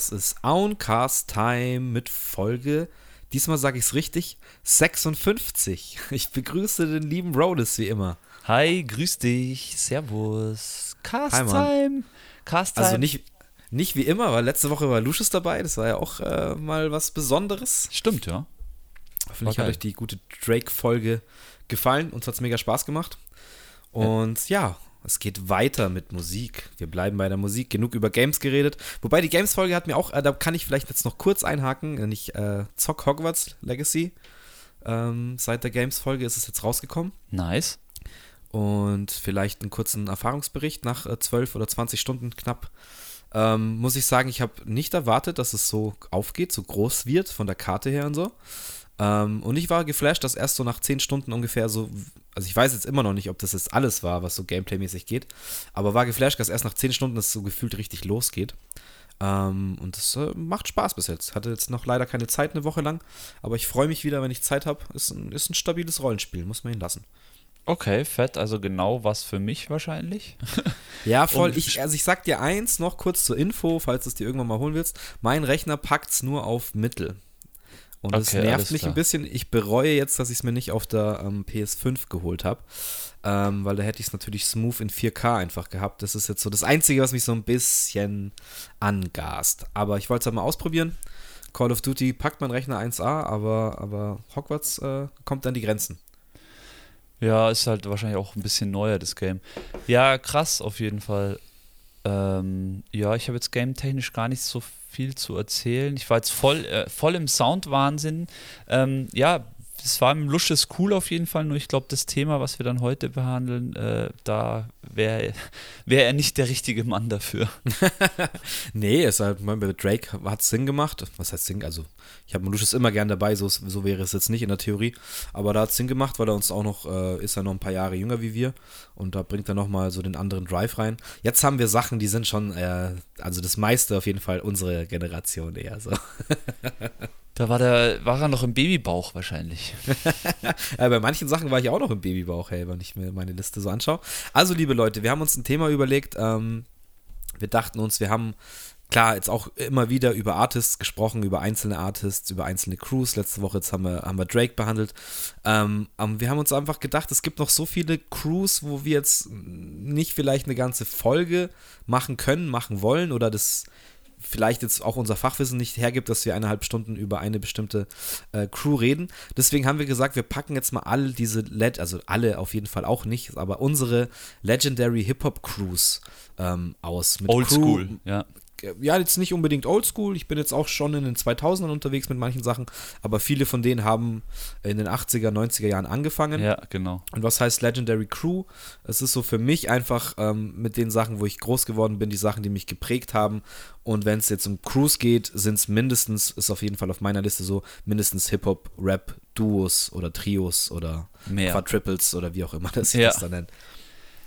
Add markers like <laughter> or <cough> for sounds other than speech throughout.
es ist Auncast Time mit Folge, diesmal sage ich es richtig, 56. <laughs> Ich begrüße den lieben Rhodes wie immer. Hi, grüß dich, servus. Cast Hi. Time. Cast Time. Also nicht, nicht wie immer, weil letzte Woche war Lucius dabei, das war ja auch äh, mal was Besonderes. Stimmt, ja. Hoffentlich hat euch die gute Drake-Folge gefallen. Uns hat es mega Spaß gemacht. Und ja. Es geht weiter mit Musik. Wir bleiben bei der Musik. Genug über Games geredet. Wobei die Games-Folge hat mir auch, äh, da kann ich vielleicht jetzt noch kurz einhaken. Wenn ich äh, zock Hogwarts Legacy. Ähm, seit der Games-Folge ist es jetzt rausgekommen. Nice. Und vielleicht einen kurzen Erfahrungsbericht nach äh, 12 oder 20 Stunden knapp. Ähm, muss ich sagen, ich habe nicht erwartet, dass es so aufgeht, so groß wird von der Karte her und so. Ähm, und ich war geflasht, dass erst so nach 10 Stunden ungefähr so, also ich weiß jetzt immer noch nicht, ob das jetzt alles war, was so Gameplay-mäßig geht, aber war geflasht, dass erst nach 10 Stunden es so gefühlt richtig losgeht. Ähm, und es äh, macht Spaß bis jetzt. Hatte jetzt noch leider keine Zeit eine Woche lang, aber ich freue mich wieder, wenn ich Zeit habe. Ist ein, ist ein stabiles Rollenspiel, muss man ihn lassen. Okay, fett, also genau was für mich wahrscheinlich. <laughs> Ja, voll. Ich, also ich sag dir eins noch kurz zur Info, falls du es dir irgendwann mal holen willst. Mein Rechner packt's nur auf Mittel. Und das Okay, nervt alles mich klar. ein bisschen. Ich bereue jetzt, dass ich es mir nicht auf der ähm, PS5 geholt habe. Ähm, weil da hätte ich es natürlich smooth in 4K einfach gehabt. Das ist jetzt so das Einzige, was mich so ein bisschen angast. Aber ich wollte es halt mal ausprobieren. Call of Duty packt mein Rechner 1A, aber, aber Hogwarts äh, kommt an die Grenzen. Ja, ist halt wahrscheinlich auch ein bisschen neuer, das Game. Ja, krass, auf jeden Fall. Ähm, ja, ich habe jetzt game-technisch gar nicht so viel zu erzählen. Ich war jetzt voll, äh, voll im Soundwahnsinn. Ähm, ja, es war im Lusches cool auf jeden Fall, nur ich glaube, das Thema, was wir dann heute behandeln, äh, da wäre wär er nicht der richtige Mann dafür. <laughs> Nee, es halt, mein, bei Drake hat Sinn gemacht. Was heißt Sinn? Also, ich habe Lucius immer gern dabei, so, so wäre es jetzt nicht in der Theorie. Aber da hat Sinn gemacht, weil er uns auch noch, äh, ist er noch ein paar Jahre jünger wie wir. Und da bringt er nochmal so den anderen Drive rein. Jetzt haben wir Sachen, die sind schon, äh, also das meiste auf jeden Fall unsere Generation eher so. <laughs> Da war, der, war er noch im Babybauch wahrscheinlich. <laughs> Bei manchen Sachen war ich auch noch im Babybauch, hey, wenn ich mir meine Liste so anschaue. Also, liebe Leute, wir haben uns ein Thema überlegt. Ähm, wir dachten uns, wir haben klar jetzt auch immer wieder über Artists gesprochen, über einzelne Artists, über einzelne Crews. Letzte Woche jetzt haben wir, haben wir Drake behandelt. Ähm, ähm, wir haben uns einfach gedacht, es gibt noch so viele Crews, wo wir jetzt nicht vielleicht eine ganze Folge machen können, machen wollen oder das vielleicht jetzt auch unser Fachwissen nicht hergibt, dass wir eineinhalb Stunden über eine bestimmte äh, Crew reden. Deswegen haben wir gesagt, wir packen jetzt mal alle diese, Leg also alle auf jeden Fall auch nicht, aber unsere Legendary Hip-Hop-Crews ähm, aus. Mit Crew- Oldschool, ja. Ja, jetzt nicht unbedingt oldschool. Ich bin jetzt auch schon in den 2000ern unterwegs mit manchen Sachen, aber viele von denen haben in den 80er, 90er Jahren angefangen. Ja, genau. Und was heißt Legendary Crew? Es ist so für mich einfach ähm, mit den Sachen, wo ich groß geworden bin, die Sachen, die mich geprägt haben. Und wenn es jetzt um Crews geht, sind es mindestens, ist auf jeden Fall auf meiner Liste so, mindestens Hip-Hop, Rap, Duos oder Trios oder Mehr. Quadruples oder wie auch immer das sich Ja. das dann nennt.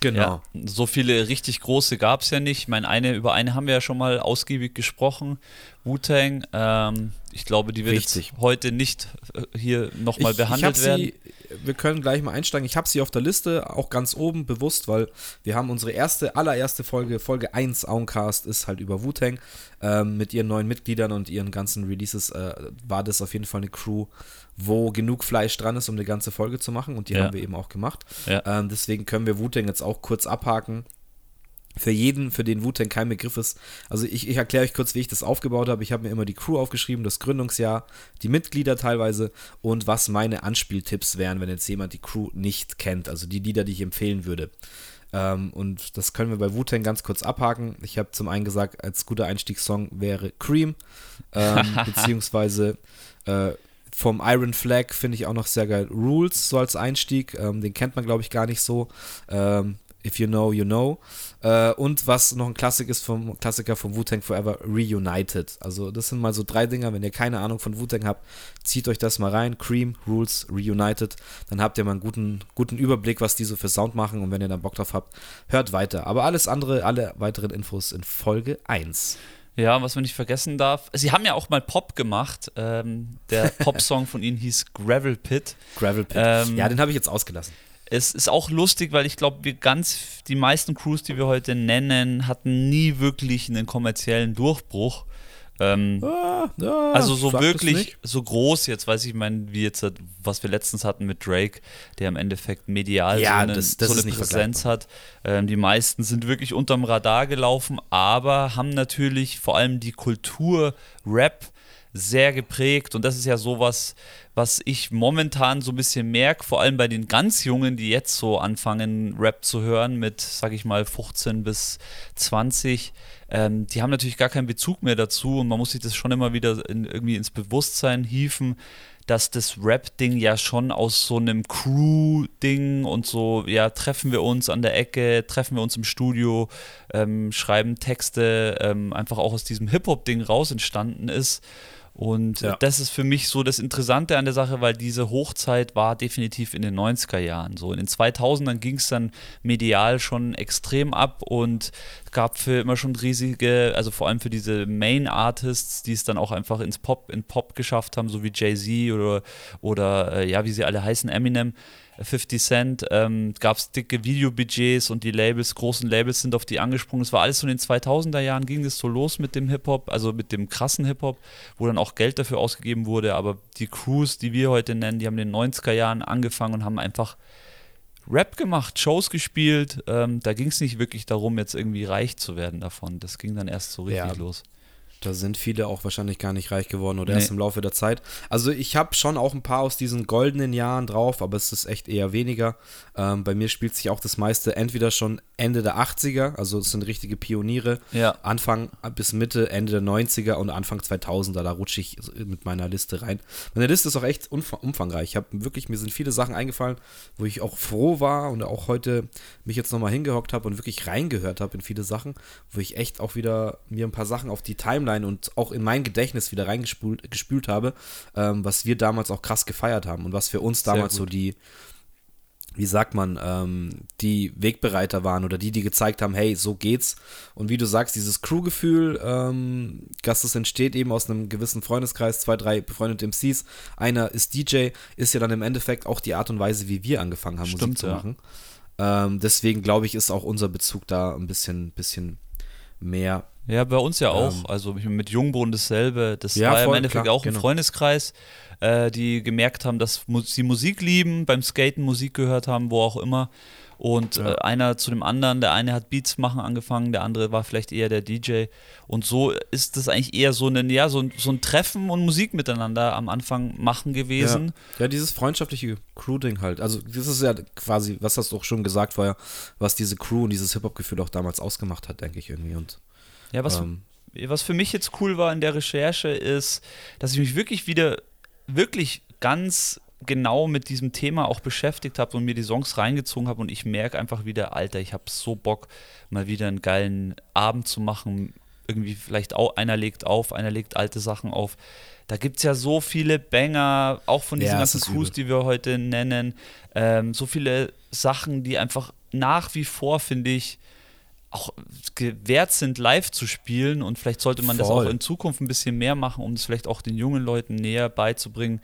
Genau. Ja, so viele richtig große gab es ja nicht. Ich meine, eine, über eine haben wir ja schon mal ausgiebig gesprochen. Wu-Tang. Ähm, ich glaube, die wird Richtig. jetzt heute nicht äh, hier nochmal behandelt ich werden. Sie, wir können gleich mal einsteigen. Ich habe sie auf der Liste, auch ganz oben bewusst, weil wir haben unsere erste, allererste Folge, Folge 1 Auncast ist halt über Wu-Tang. Ähm, mit ihren neuen Mitgliedern und ihren ganzen Releases äh, war das auf jeden Fall eine Crew, wo genug Fleisch dran ist, um eine ganze Folge zu machen und die Ja. haben wir eben auch gemacht. Ja. Ähm, deswegen können wir Wu-Tang jetzt auch kurz abhaken. Für jeden, für den Wu-Tang kein Begriff ist, also ich, ich erkläre euch kurz, wie ich das aufgebaut habe. Ich habe mir immer die Crew aufgeschrieben, das Gründungsjahr, die Mitglieder teilweise und was meine Anspieltipps wären, wenn jetzt jemand die Crew nicht kennt, also die Lieder, die ich empfehlen würde. Ähm, und das können wir bei Wu-Tang ganz kurz abhaken. Ich habe zum einen gesagt, als guter Einstiegssong wäre Cream, ähm, <laughs> beziehungsweise äh, vom Iron Flag finde ich auch noch sehr geil. Rules so als Einstieg, ähm, den kennt man glaube ich gar nicht so. Ähm, If you know, you know. Äh, und was noch ein Klassik ist vom Klassiker von Wu-Tang Forever, Reunited. Also das sind mal so drei Dinger, wenn ihr keine Ahnung von Wu-Tang habt, zieht euch das mal rein. Cream, Rules, Reunited. Dann habt ihr mal einen guten, guten Überblick, was die so für Sound machen. Und wenn ihr dann Bock drauf habt, hört weiter. Aber alles andere, alle weiteren Infos in Folge 1. Ja, was man nicht vergessen darf. Sie haben ja auch mal Pop gemacht. Ähm, der <laughs> Pop-Song von ihnen hieß Gravel Pit. Gravel Pit. Ähm, ja, den habe ich jetzt ausgelassen. Es ist auch lustig, weil ich glaube, wir ganz, die meisten Crews, die wir heute nennen, hatten nie wirklich einen kommerziellen Durchbruch. Ähm, ah, ah, also so wirklich, so groß jetzt, weiß ich, mein, wie jetzt, was wir letztens hatten mit Drake, der im Endeffekt medial ja, so eine, das, das so eine Präsenz hat. Ähm, die meisten sind wirklich unterm Radar gelaufen, aber haben natürlich vor allem die Kultur Rap sehr geprägt und das ist ja sowas, was ich momentan so ein bisschen merke, vor allem bei den ganz Jungen, die jetzt so anfangen, Rap zu hören mit, sag ich mal, 15 bis 20, ähm, die haben natürlich gar keinen Bezug mehr dazu und man muss sich das schon immer wieder in, irgendwie ins Bewusstsein hieven, dass das Rap-Ding ja schon aus so einem Crew-Ding und so, ja, treffen wir uns an der Ecke, treffen wir uns im Studio, ähm, schreiben Texte, ähm, einfach auch aus diesem Hip-Hop-Ding raus entstanden ist. Und ja. das ist für mich so das Interessante an der Sache, weil diese Hochzeit war definitiv in den 90er Jahren. So in den 2000ern ging es dann medial schon extrem ab und gab für immer schon riesige, also vor allem für diese Main Artists, die es dann auch einfach ins Pop, in Pop geschafft haben, so wie Jay-Z oder, oder äh, ja, wie sie alle heißen, Eminem 50 Cent, ähm, gab es dicke Videobudgets und die Labels, großen Labels sind auf die angesprungen. Es war alles so in den 2000er Jahren, ging es so los mit dem Hip-Hop, also mit dem krassen Hip-Hop, wo dann auch Geld dafür ausgegeben wurde. Aber die Crews, die wir heute nennen, die haben in den 90er Jahren angefangen und haben einfach Rap gemacht, Shows gespielt. Ähm, da ging es nicht wirklich darum, jetzt irgendwie reich zu werden davon. Das ging dann erst so richtig ja. los. Da sind viele auch wahrscheinlich gar nicht reich geworden oder nee. erst im Laufe der Zeit. Also ich habe schon auch ein paar aus diesen goldenen Jahren drauf, aber es ist echt eher weniger. Ähm, bei mir spielt sich auch das meiste entweder schon Ende der 80er, also es sind richtige Pioniere, ja. Anfang bis Mitte, Ende der 90er und Anfang 2000er, da rutsche ich mit meiner Liste rein. Meine Liste ist auch echt umfangreich. Ich habe wirklich, mir sind viele Sachen eingefallen, wo ich auch froh war und auch heute mich jetzt nochmal hingehockt habe und wirklich reingehört habe in viele Sachen, wo ich echt auch wieder mir ein paar Sachen auf die Timeline und auch in mein Gedächtnis wieder reingespült gespült habe, ähm, was wir damals auch krass gefeiert haben und was für uns damals so die wie sagt man, ähm, die Wegbereiter waren oder die, die gezeigt haben, hey, so geht's. Und wie du sagst, dieses Crew-Gefühl, ähm, das entsteht eben aus einem gewissen Freundeskreis, zwei, drei befreundete MCs. Einer ist DJ, ist ja dann im Endeffekt auch die Art und Weise, wie wir angefangen haben, Stimmt, Musik zu machen. Ja. Ähm, deswegen glaube ich, ist auch unser Bezug da ein bisschen, bisschen mehr. Ja, bei uns ja auch. Ähm, also mit Jungbrunn dasselbe. Das ja, war ja im Endeffekt klar, auch ein genau. Freundeskreis äh, die gemerkt haben, dass sie Musik lieben, beim Skaten Musik gehört haben, wo auch immer. Und ja. äh, einer zu dem anderen, der eine hat Beats machen angefangen, der andere war vielleicht eher der DJ. Und so ist das eigentlich eher so ein, ja, so ein, so ein Treffen und Musik miteinander am Anfang machen gewesen. Ja, ja dieses freundschaftliche Crew-Ding halt. Also, das ist ja quasi, was hast du auch schon gesagt vorher, was diese Crew und dieses Hip-Hop-Gefühl auch damals ausgemacht hat, denke ich irgendwie. Und, ja, was, ähm, was für mich jetzt cool war in der Recherche ist, dass ich mich wirklich wieder wirklich ganz genau mit diesem Thema auch beschäftigt habe und mir die Songs reingezogen habe und ich merke einfach wieder, Alter, ich habe so Bock, mal wieder einen geilen Abend zu machen. Irgendwie vielleicht auch einer legt auf, einer legt alte Sachen auf. Da gibt es ja so viele Banger, auch von diesen ja, ganzen Crews, die wir heute nennen. Ähm, so viele Sachen, die einfach nach wie vor, finde ich, auch gewährt sind, live zu spielen. Und vielleicht sollte man Voll. das auch in Zukunft ein bisschen mehr machen, um es vielleicht auch den jungen Leuten näher beizubringen,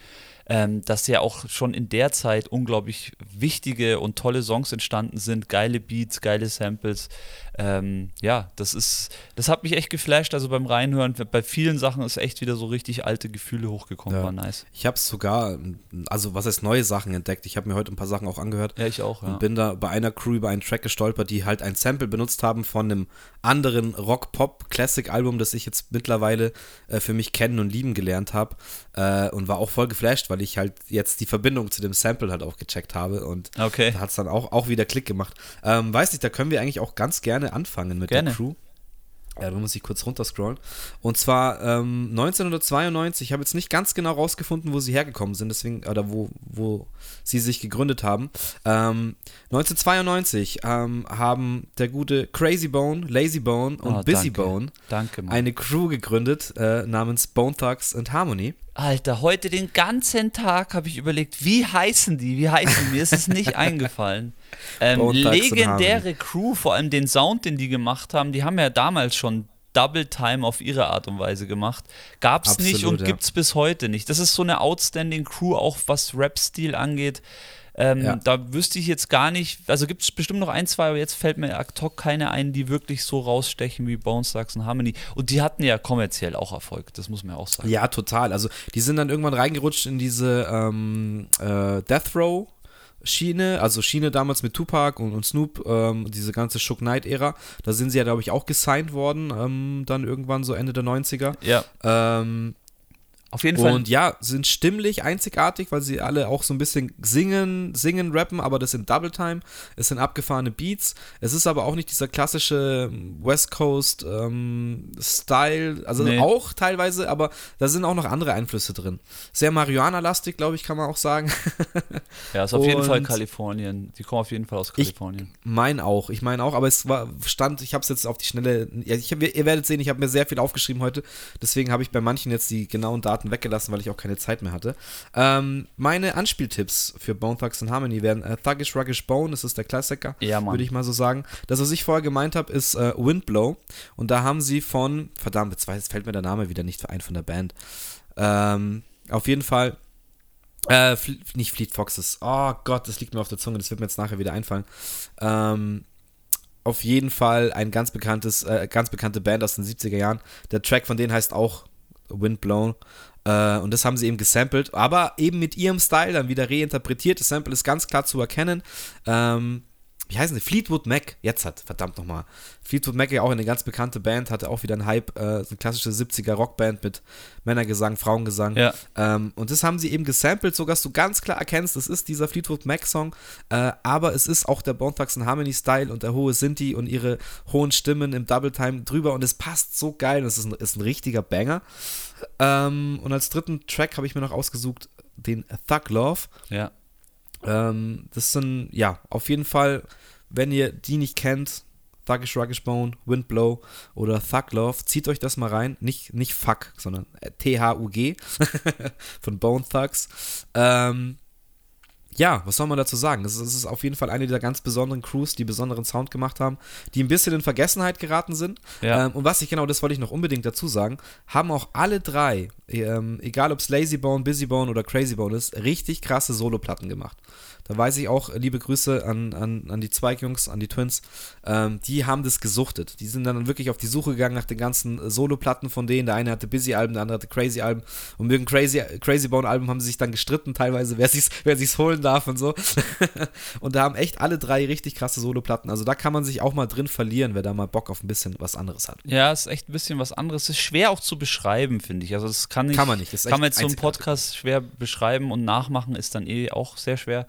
ähm, dass ja auch schon in der Zeit unglaublich wichtige und tolle Songs entstanden sind, geile Beats, geile Samples. Ähm, ja, das ist, das hat mich echt geflasht. Also beim Reinhören, bei vielen Sachen ist echt wieder so richtig alte Gefühle hochgekommen. Ja. War nice. Ich habe sogar, also was heißt neue Sachen entdeckt. Ich habe mir heute ein paar Sachen auch angehört. Ja, ich auch. Ja. Und bin da bei einer Crew über einen Track gestolpert, die halt ein Sample benutzt haben von einem anderen Rock-Pop-Classic-Album, das ich jetzt mittlerweile äh, für mich kennen und lieben gelernt habe. Äh, und war auch voll geflasht, weil ich halt jetzt die Verbindung zu dem Sample halt auch gecheckt habe. Und okay. da hat es dann auch, auch wieder Klick gemacht. Ähm, weiß nicht, da können wir eigentlich auch ganz gerne anfangen mit gerne. der Crew. Ja, da muss ich kurz runterscrollen. Und zwar ähm, 1992, ich habe jetzt nicht ganz genau rausgefunden, wo sie hergekommen sind, deswegen, oder wo, wo sie sich gegründet haben. Ähm, 1992 ähm, haben der gute Crazy Bone, Lazy Bone und oh, Busy danke. Bone danke, eine Crew gegründet äh, namens Bone Thugs and Harmony. Alter, heute den ganzen Tag habe ich überlegt, wie heißen die? Wie heißen die? Mir ist es nicht <laughs> eingefallen. Ähm, legendäre Crew, vor allem den Sound, den die gemacht haben, die haben ja damals schon Double Time auf ihre Art und Weise gemacht. Gab es nicht und ja. gibt es bis heute nicht. Das ist so eine outstanding Crew, auch was Rap-Stil angeht. Ähm, Ja. Da wüsste ich jetzt gar nicht, also gibt es bestimmt noch ein, zwei, aber jetzt fällt mir ad hoc keine ein, die wirklich so rausstechen wie Bones Thugs and Harmony. Und die hatten ja kommerziell auch Erfolg, das muss man ja auch sagen. Ja, total. Also die sind dann irgendwann reingerutscht in diese ähm, äh, Death Row. Schiene, also Schiene damals mit Tupac und, und Snoop, ähm, diese ganze Shook Knight-Ära, da sind sie ja, glaube ich, auch gesigned worden, ähm, dann irgendwann so Ende der 90er. Ja, Ähm, auf jeden Fall. und ja, sind stimmlich einzigartig, weil sie alle auch so ein bisschen singen, singen, rappen, aber das sind Double Time. Es sind abgefahrene Beats. Es ist aber auch nicht dieser klassische West Coast ähm, Style, also Nee. auch teilweise, aber da sind auch noch andere Einflüsse drin. Sehr Marihuana-lastig, glaube ich, kann man auch sagen. <laughs> ja, ist auf jeden Fall und- Kalifornien. Die kommen auf jeden Fall aus Ich- Kalifornien. Mein auch, ich meine auch, aber es war stand, ich habe es jetzt auf die Schnelle, ich hab, ihr werdet sehen, ich habe mir sehr viel aufgeschrieben heute, deswegen habe ich bei manchen jetzt die genauen Daten weggelassen, weil ich auch keine Zeit mehr hatte. Ähm, meine Anspieltipps für Bone Thugs and Harmony wären äh, Thuggish Ruggish Bone, das ist der Klassiker, Ja, würde ich mal so sagen. Das, was ich vorher gemeint habe, ist äh, Windblow und da haben sie von, verdammt, jetzt, jetzt fällt mir der Name wieder nicht ein von der Band. Ähm, auf jeden Fall äh, Fle nicht Fleet Foxes. Oh Gott, das liegt mir auf der Zunge, das wird mir jetzt nachher wieder einfallen. Ähm, auf jeden Fall ein ganz bekanntes, äh, ganz bekannte Band aus den 70er Jahren. Der Track von denen heißt auch Windblown. Äh, und das haben sie eben gesampelt, aber eben mit ihrem Style dann wieder reinterpretiert. Das Sample ist ganz klar zu erkennen. Ähm, wie heißen sie? Fleetwood Mac. Jetzt hat, verdammt nochmal. Fleetwood Mac ja auch eine ganz bekannte Band, hatte auch wieder einen Hype, äh, so eine klassische 70er Rockband mit Männergesang, Frauengesang. Ja. Ähm, und das haben sie eben gesampelt, sodass du ganz klar erkennst, das ist dieser Fleetwood Mac Song, äh, aber es ist auch der Bone Thugs and Harmony Style und der hohe Sinti und ihre hohen Stimmen im Double Time drüber und es passt so geil, das ist ein, ist ein richtiger Banger. Ähm, und als dritten Track habe ich mir noch ausgesucht den Thug Love. Ja. Ähm, das sind, ja, auf jeden Fall, wenn ihr die nicht kennt, Thuggish Ruggish Bone, Windblow oder Thug Love, zieht euch das mal rein. Nicht, nicht Fuck, sondern äh, T-H-U-G <laughs> von Bone Thugs. Ähm, ja, was soll man dazu sagen? Das ist, auf jeden Fall eine der ganz besonderen Crews, die besonderen Sound gemacht haben, die ein bisschen in Vergessenheit geraten sind. Ja. Ähm, und was ich genau, das wollte ich noch unbedingt dazu sagen, haben auch alle drei, ähm, egal ob es Lazybone, Busybone oder Crazybone ist, richtig krasse Soloplatten gemacht. Da weiß ich auch, liebe Grüße an, an, an die Zweig-Jungs, an die Twins, ähm, die haben das gesuchtet. Die sind dann wirklich auf die Suche gegangen nach den ganzen Soloplatten von denen. Der eine hatte Busy-Alben, der andere hatte Crazy-Alben. Und mit dem Crazy, Crazy Bone-Album haben sie sich dann gestritten, teilweise, wer sich's, wer sich's holen darf und so. <laughs> und da haben echt alle drei richtig krasse Soloplatten. Also da kann man sich auch mal drin verlieren, wer da mal Bock auf ein bisschen was anderes hat. Ja, ist echt ein bisschen was anderes. Ist schwer auch zu beschreiben, finde ich. Also das kann, nicht, Kann man nicht, kann man jetzt so einzigartig. Podcast schwer beschreiben und nachmachen ist dann eh auch sehr schwer.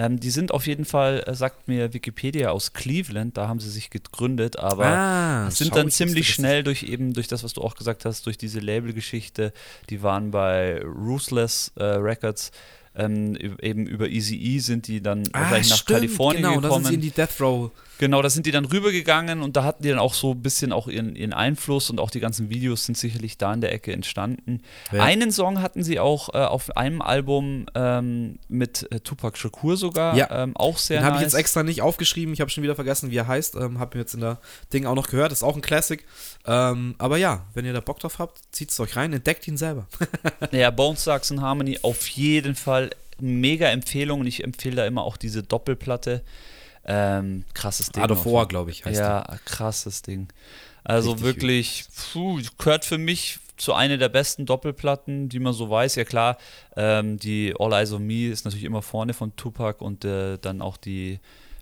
Ähm, die sind auf jeden Fall, äh, sagt mir Wikipedia, aus Cleveland, da haben sie sich gegründet, aber ah, sind dann ich ziemlich schnell durch eben durch das, was du auch gesagt hast, durch diese Labelgeschichte. Die waren bei Ruthless äh, Records. Ähm, eben über Easy E sind die dann Ah, wahrscheinlich nach stimmt, Kalifornien genau, gekommen. sind sie in die Death Row. Genau, da sind die dann rübergegangen und da hatten die dann auch so ein bisschen auch ihren, ihren Einfluss und auch die ganzen Videos sind sicherlich da in der Ecke entstanden. Ja. Einen Song hatten sie auch äh, auf einem Album ähm, mit äh, Tupac Shakur sogar, Ja. ähm, auch sehr Den habe nice. ich jetzt extra nicht aufgeschrieben. Ich habe schon wieder vergessen, wie er heißt. Ähm, habe mir jetzt in der Ding auch noch gehört. Ist auch ein Classic. Ähm, aber ja, wenn ihr da Bock drauf habt, zieht es euch rein. Entdeckt ihn selber. <laughs> Ja, Bones Thugs and Harmony auf jeden Fall mega Empfehlung und ich empfehle da immer auch diese Doppelplatte. Ähm, krasses Ding. War, jeden- glaube ich, heißt Ja, krasses Ding. Also Richtig wirklich, puh, gehört für mich zu einer der besten Doppelplatten, die man so weiß. Ja klar, ähm, die All Eyes on Me ist natürlich immer vorne von Tupac und äh, dann auch die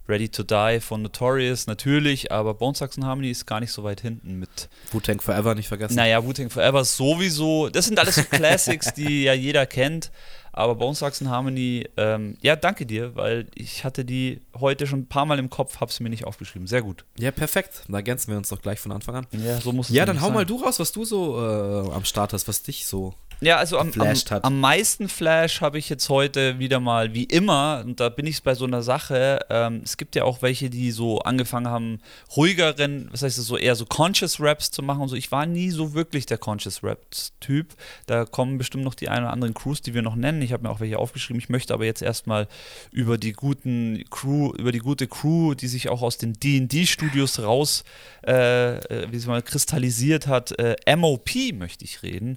Ready to Die von Notorious natürlich, aber Bones Thugs and Harmony ist gar nicht so weit hinten mit Wu-Tang Forever nicht vergessen. naja, Wu-Tang Forever sowieso. Das sind alles so <laughs> Classics, die ja jeder kennt. Aber Bones and Harmony, ähm, ja, danke dir, weil ich hatte die heute schon ein paar Mal im Kopf, habe sie mir nicht aufgeschrieben. Sehr gut. Ja, perfekt. Da ergänzen wir uns doch gleich von Anfang an. Ja, so muss es Ja, dann hau sein. mal du raus, was du so äh, am Start hast, was dich so. Ja, also am, am, am meisten Flash habe ich jetzt heute wieder mal, wie immer, und da bin ich bei so einer Sache, ähm, es gibt ja auch welche, die so angefangen haben, ruhigeren, was heißt das, so eher so Conscious Raps zu machen und so. Ich war nie so wirklich der Conscious Raps-Typ. Da kommen bestimmt noch die ein oder anderen Crews, die wir noch nennen. Ich habe mir auch welche aufgeschrieben. Ich möchte aber jetzt erstmal über die guten Crew, über die gute Crew, die sich auch aus den D&D-Studios raus, äh, äh, wie es mal kristallisiert hat, äh, MOP möchte ich reden.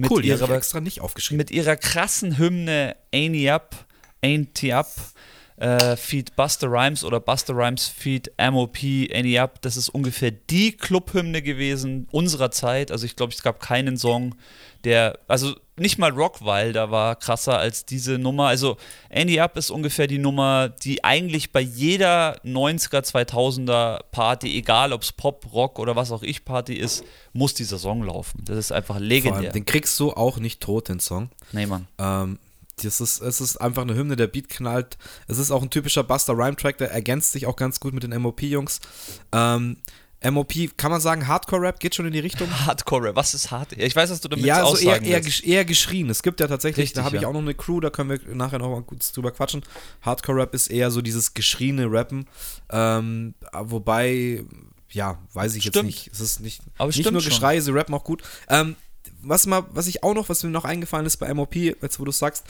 Mit cool, ihrer, extra nicht aufgeschrieben. mit ihrer krassen Hymne Amy Up Ain't Up äh, Feed Buster Rhymes oder Buster Rhymes Feed MOP Any Up. Das ist ungefähr die Clubhymne gewesen unserer Zeit. Also ich glaube, es gab keinen Song, der, also nicht mal Rockwilder war krasser als diese Nummer. Also Any Up ist ungefähr die Nummer, die eigentlich bei jeder 90er, 2000er Party, egal ob es Pop, Rock oder was auch ich Party ist, muss dieser Song laufen. Das ist einfach legendär. Allem, den kriegst du auch nicht tot, den Song. Nee, Mann. Ähm, das ist, es ist einfach eine Hymne, der Beat knallt. Es ist auch ein typischer Buster Rhyme Track, der ergänzt sich auch ganz gut mit den MOP-Jungs. Ähm, MOP, kann man sagen, Hardcore-Rap geht schon in die Richtung? <laughs> Hardcore-Rap, was ist Hardcore? Ich weiß, dass du damit Ja, also eher, eher, eher, geschrien. Es gibt ja tatsächlich, Richtig, da habe ja. ich auch noch eine Crew, da können wir nachher noch mal kurz drüber quatschen. Hardcore-Rap ist eher so dieses geschriene Rappen. Ähm, wobei, ja, weiß ich stimmt. jetzt nicht. Es ist nicht, Aber nicht nur Geschrei, sie rappen auch gut. Ähm, was, mal, was ich auch noch, was mir noch eingefallen ist bei MOP, jetzt wo du sagst,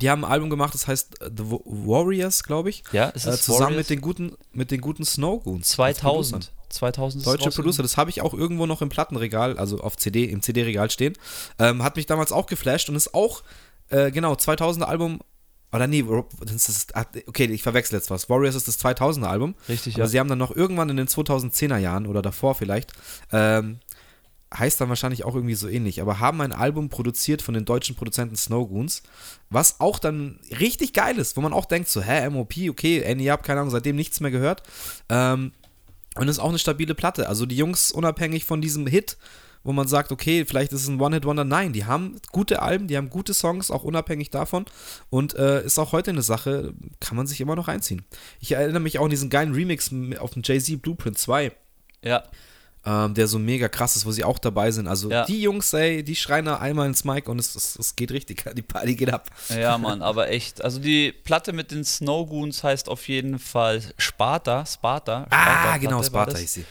die haben ein Album gemacht, das heißt äh, The Warriors, glaube ich. Ja, ist es äh, Zusammen Warriors? mit den guten, mit den guten Snowgoons. 2000. 2000 Deutsche Producer, das habe ich auch irgendwo noch im Plattenregal, also auf CD, im CD-Regal stehen. Ähm, hat mich damals auch geflasht und ist auch, äh, genau, 2000er Album. Oder nee, das ist, ah, okay, ich verwechsel jetzt was. Warriors ist das 2000er Album. Richtig, ja. Aber sie haben dann noch irgendwann in den 2010er Jahren oder davor vielleicht ähm, heißt dann wahrscheinlich auch irgendwie so ähnlich, aber haben ein Album produziert von den deutschen Produzenten Snowgoons, was auch dann richtig geil ist, wo man auch denkt, so, hä, MOP, okay, Up, keine Ahnung, seitdem nichts mehr gehört. Ähm, und ist auch eine stabile Platte. Also die Jungs, unabhängig von diesem Hit, wo man sagt, okay, vielleicht ist es ein One-Hit-Wonder. Nein, die haben gute Alben, die haben gute Songs, auch unabhängig davon. Und äh, ist auch heute eine Sache, kann man sich immer noch einziehen. Ich erinnere mich auch an diesen geilen Remix auf dem Jay-Z Blueprint 2. Ja ähm, der so mega krass ist, wo sie auch dabei sind. Also ja. die Jungs, ey, die schreien da einmal ins Mic und es, es, es, geht richtig, <laughs> die Party geht ab. Ja, Mann, aber echt. Also die Platte mit den Snowgoons heißt auf jeden Fall Sparta, Sparta. Sparta ah, genau, Sparta ist sie.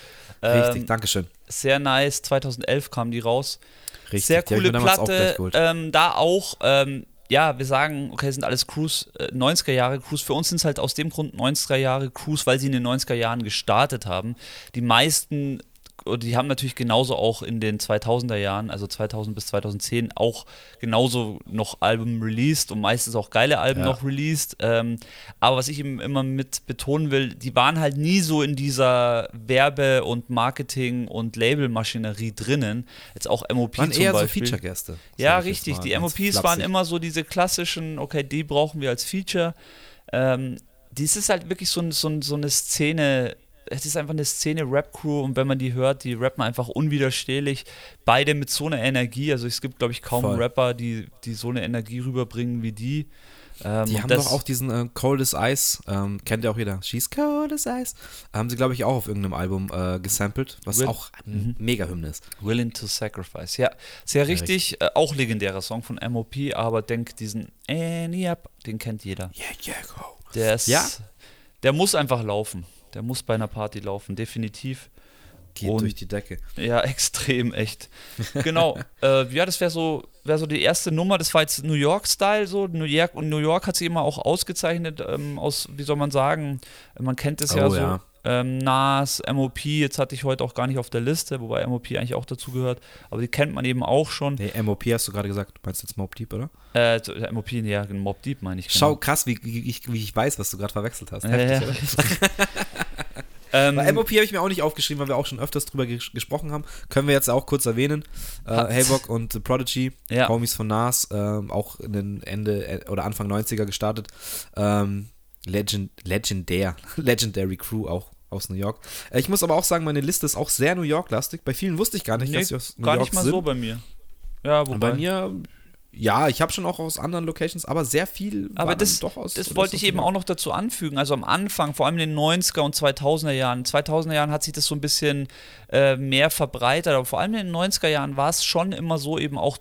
Richtig, ähm, Dankeschön. Sehr nice, 2011 kam die raus. Richtig, sehr coole Platte. Auch ähm, da auch, ähm, ja, wir sagen, okay, sind alles Crews, äh, 90er Jahre Crews. Für uns sind es halt aus dem Grund 90er Jahre Crews, weil sie in den 90er Jahren gestartet haben. Die meisten die haben natürlich genauso auch in den 2000er Jahren, also 2000 bis 2010, auch genauso noch Alben released und meistens auch geile Alben ja. noch released. Ähm, aber was ich eben immer mit betonen will, die waren halt nie so in dieser Werbe- und Marketing- und Labelmaschinerie drinnen. Jetzt auch MOP waren zum eher Beispiel. so Feature-Gäste. Ja, richtig. Die MOPs waren immer so diese klassischen, okay, die brauchen wir als Feature. Ähm, dies ist halt wirklich so, so, so eine Szene, es ist einfach eine Szene Rap-Crew und wenn man die hört, die rappen einfach unwiderstehlich. Beide mit so einer Energie. Also es gibt, glaube ich, kaum Voll. Rapper, die, die so eine Energie rüberbringen wie die. Ähm, die haben doch auch diesen äh, Cold as Ice, ähm, kennt ja auch jeder. She's Cold as Ice. Haben sie, glaube ich, auch auf irgendeinem Album äh, gesampelt, was Will, auch ein mhm. Mega-Hymne ist. Willing to Sacrifice. Ja, sehr richtig. richtig. Äh, auch legendärer Song von MOP, aber denk diesen Any Up, den kennt jeder. Yeah, yeah, go. Der ist, ja? der muss einfach laufen. Der muss bei einer Party laufen, definitiv. Geht und, durch die Decke. Ja, <laughs> extrem, echt. Genau. äh, ja, das wäre so, wär so die erste Nummer. Das war jetzt New York-Style so. New York und New York hat sich immer auch ausgezeichnet ähm, aus, wie soll man sagen, man kennt es oh, ja so. Ja. Ähm, Nas, MOP, jetzt hatte ich heute auch gar nicht auf der Liste, wobei MOP eigentlich auch dazu gehört, aber die kennt man eben auch schon. Nee, MOP hast du gerade gesagt, du meinst jetzt Mob Deep, oder? Äh, MOP, ja, Mob Deep meine ich. Genau. Schau, krass, wie, wie, ich, wie ich weiß, was du gerade verwechselt hast. Heftig, äh, <laughs> <laughs> Ähm, Bei MOP habe ich mir auch nicht aufgeschrieben, weil wir auch schon öfters drüber ges gesprochen haben. Können wir jetzt auch kurz erwähnen. Äh, Haybock und The Prodigy, ja. Homies von Nas, äh, auch in den Ende äh, oder Anfang 90er gestartet. Ähm, Legend, legendär, <laughs> Legendary Crew auch aus New York. Äh, ich muss aber auch sagen, meine Liste ist auch sehr New York-lastig. Bei vielen wusste ich gar nicht, nee, dass sie aus New gar York nicht mal sind. so bei mir. Ja, wobei. Bei mir ja, ich habe schon auch aus anderen Locations, aber sehr viel. Aber das, doch aus, das wollte ich eben auch noch dazu anfügen. Also am Anfang, vor allem in den 90er und 2000er Jahren. 2000er Jahren hat sich das so ein bisschen äh, mehr verbreitert, aber vor allem in den 90er Jahren war es schon immer so eben auch,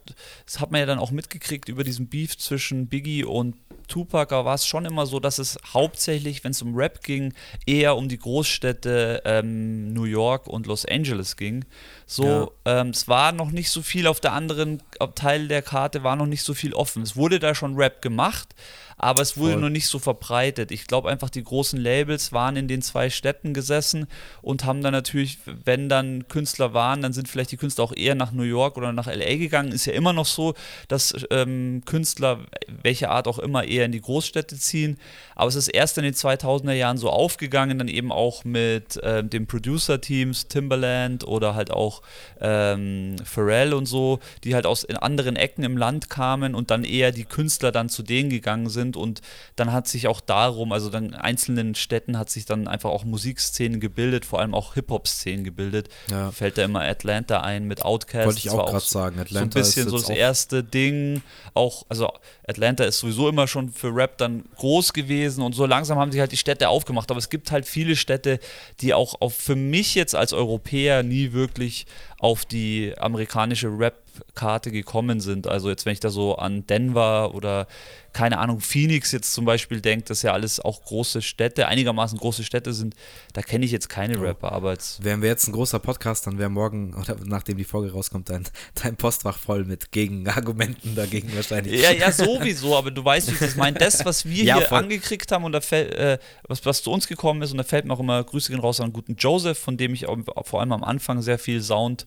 das hat man ja dann auch mitgekriegt über diesen Beef zwischen Biggie und Tupac war es schon immer so, dass es hauptsächlich, wenn es um Rap ging, eher um die Großstädte ähm, New York und Los Angeles ging. So, ja. ähm, es war noch nicht so viel auf der anderen Teil der Karte, war noch nicht so viel offen. Es wurde da schon Rap gemacht, aber es wurde Voll. noch nicht so verbreitet. Ich glaube einfach, die großen Labels waren in den zwei Städten gesessen und haben dann natürlich, wenn dann Künstler waren, dann sind vielleicht die Künstler auch eher nach New York oder nach LA gegangen. Ist ja immer noch so, dass ähm, Künstler, welche Art auch immer, eher in die Großstädte ziehen. Aber es ist erst in den 2000er Jahren so aufgegangen, dann eben auch mit ähm, den Producer-Teams, Timbaland oder halt auch ähm, Pharrell und so, die halt aus anderen Ecken im Land kamen und dann eher die Künstler dann zu denen gegangen sind und dann hat sich auch darum, also dann in einzelnen Städten hat sich dann einfach auch Musikszenen gebildet, vor allem auch Hip-Hop-Szenen gebildet. Ja. Fällt da immer Atlanta ein mit Outkast. Wollte ich auch gerade sagen. so ein Atlanta bisschen ist so das erste Ding. Auch, also Atlanta ist sowieso immer schon für Rap dann groß gewesen und so langsam haben sich halt die Städte aufgemacht. Aber es gibt halt viele Städte, die auch auf, für mich jetzt als Europäer nie wirklich auf die amerikanische Rap-Karte gekommen sind. Also jetzt, wenn ich da so an Denver oder keine Ahnung, Phoenix jetzt zum Beispiel denke, das ja alles auch große Städte, einigermaßen große Städte sind, da kenne ich jetzt keine Rapper, aber jetzt Wären wir jetzt ein großer Podcast, dann wäre morgen, oder nachdem die Folge rauskommt, dein, dein Postfach voll mit Gegenargumenten dagegen wahrscheinlich. Ja, ja, sowieso, aber du weißt, wie ich das meine. Das, was wir Ja, hier voll. angekriegt haben und da fällt, äh, was, was zu uns gekommen ist, und da fällt mir auch immer Grüße gehen raus an guten Joseph, von dem ich auch, vor allem am Anfang sehr viel Sound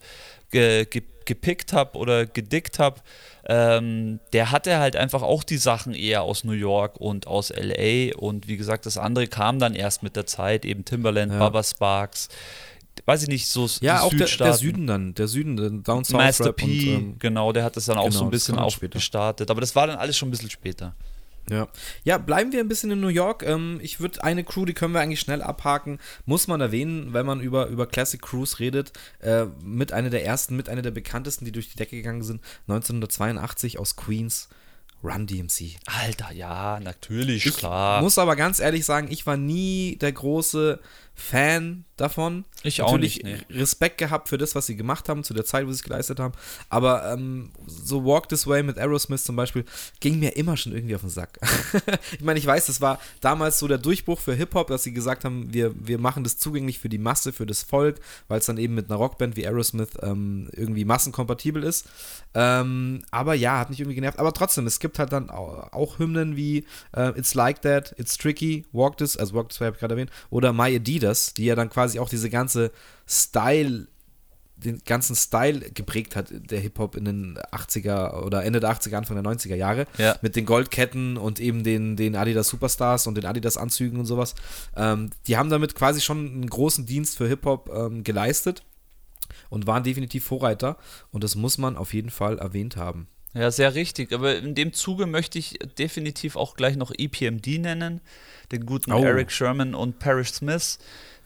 ge, ge, gepickt habe oder gedickt habe. Ähm, der hatte halt einfach auch die Sachen eher aus New York und aus LA und wie gesagt, das andere kam dann erst mit der Zeit, eben Timberland, Ja. Baba Sparks, weiß ich nicht, so Ja, auch der, der. Süden dann, der Süden, der Down South Master P, und ähm, genau, der hat das dann auch genau, so ein das bisschen auch später. gestartet. Aber das war dann alles schon ein bisschen später. Ja. ja, bleiben wir ein bisschen in New York. Ähm, ich würde eine Crew, die können wir eigentlich schnell abhaken, muss man erwähnen, wenn man über, über Classic Crews redet, äh, mit einer der ersten, mit einer der bekanntesten, die durch die Decke gegangen sind, 1982 aus Queens, Run DMC. Alter, ja, natürlich, Ich klar. muss aber ganz ehrlich sagen, ich war nie der große Fan davon. Ich auch Natürlich nicht, Respekt gehabt für das, was sie gemacht haben, zu der Zeit, wo sie es geleistet haben. Aber ähm, so Walk This Way mit Aerosmith zum Beispiel ging mir immer schon irgendwie auf den Sack. <laughs> ich meine, ich weiß, das war damals so der Durchbruch für Hip-Hop, dass sie gesagt haben, wir, wir machen das zugänglich für die Masse, für das Volk, weil es dann eben mit einer Rockband wie Aerosmith ähm, irgendwie massenkompatibel ist. Ähm, aber ja, hat mich irgendwie genervt. Aber trotzdem, es gibt halt dann auch, auch Hymnen wie äh, It's Like That, It's Tricky, Walk This, also Walk This Way habe ich gerade erwähnt, oder My Adidas, die ja dann quasi auch diese ganze Style, den ganzen Style geprägt hat, der Hip-Hop in den 80er oder Ende der 80er, Anfang der 90er Jahre. Ja. Mit den Goldketten und eben den, den Adidas Superstars und den Adidas Anzügen und sowas. Ähm, die haben damit quasi schon einen großen Dienst für Hip-Hop ähm, geleistet und waren definitiv Vorreiter. Und das muss man auf jeden Fall erwähnt haben. Ja, sehr richtig. Aber in dem Zuge möchte ich definitiv auch gleich noch EPMD nennen, den guten Oh. Eric Sherman und Parrish Smith,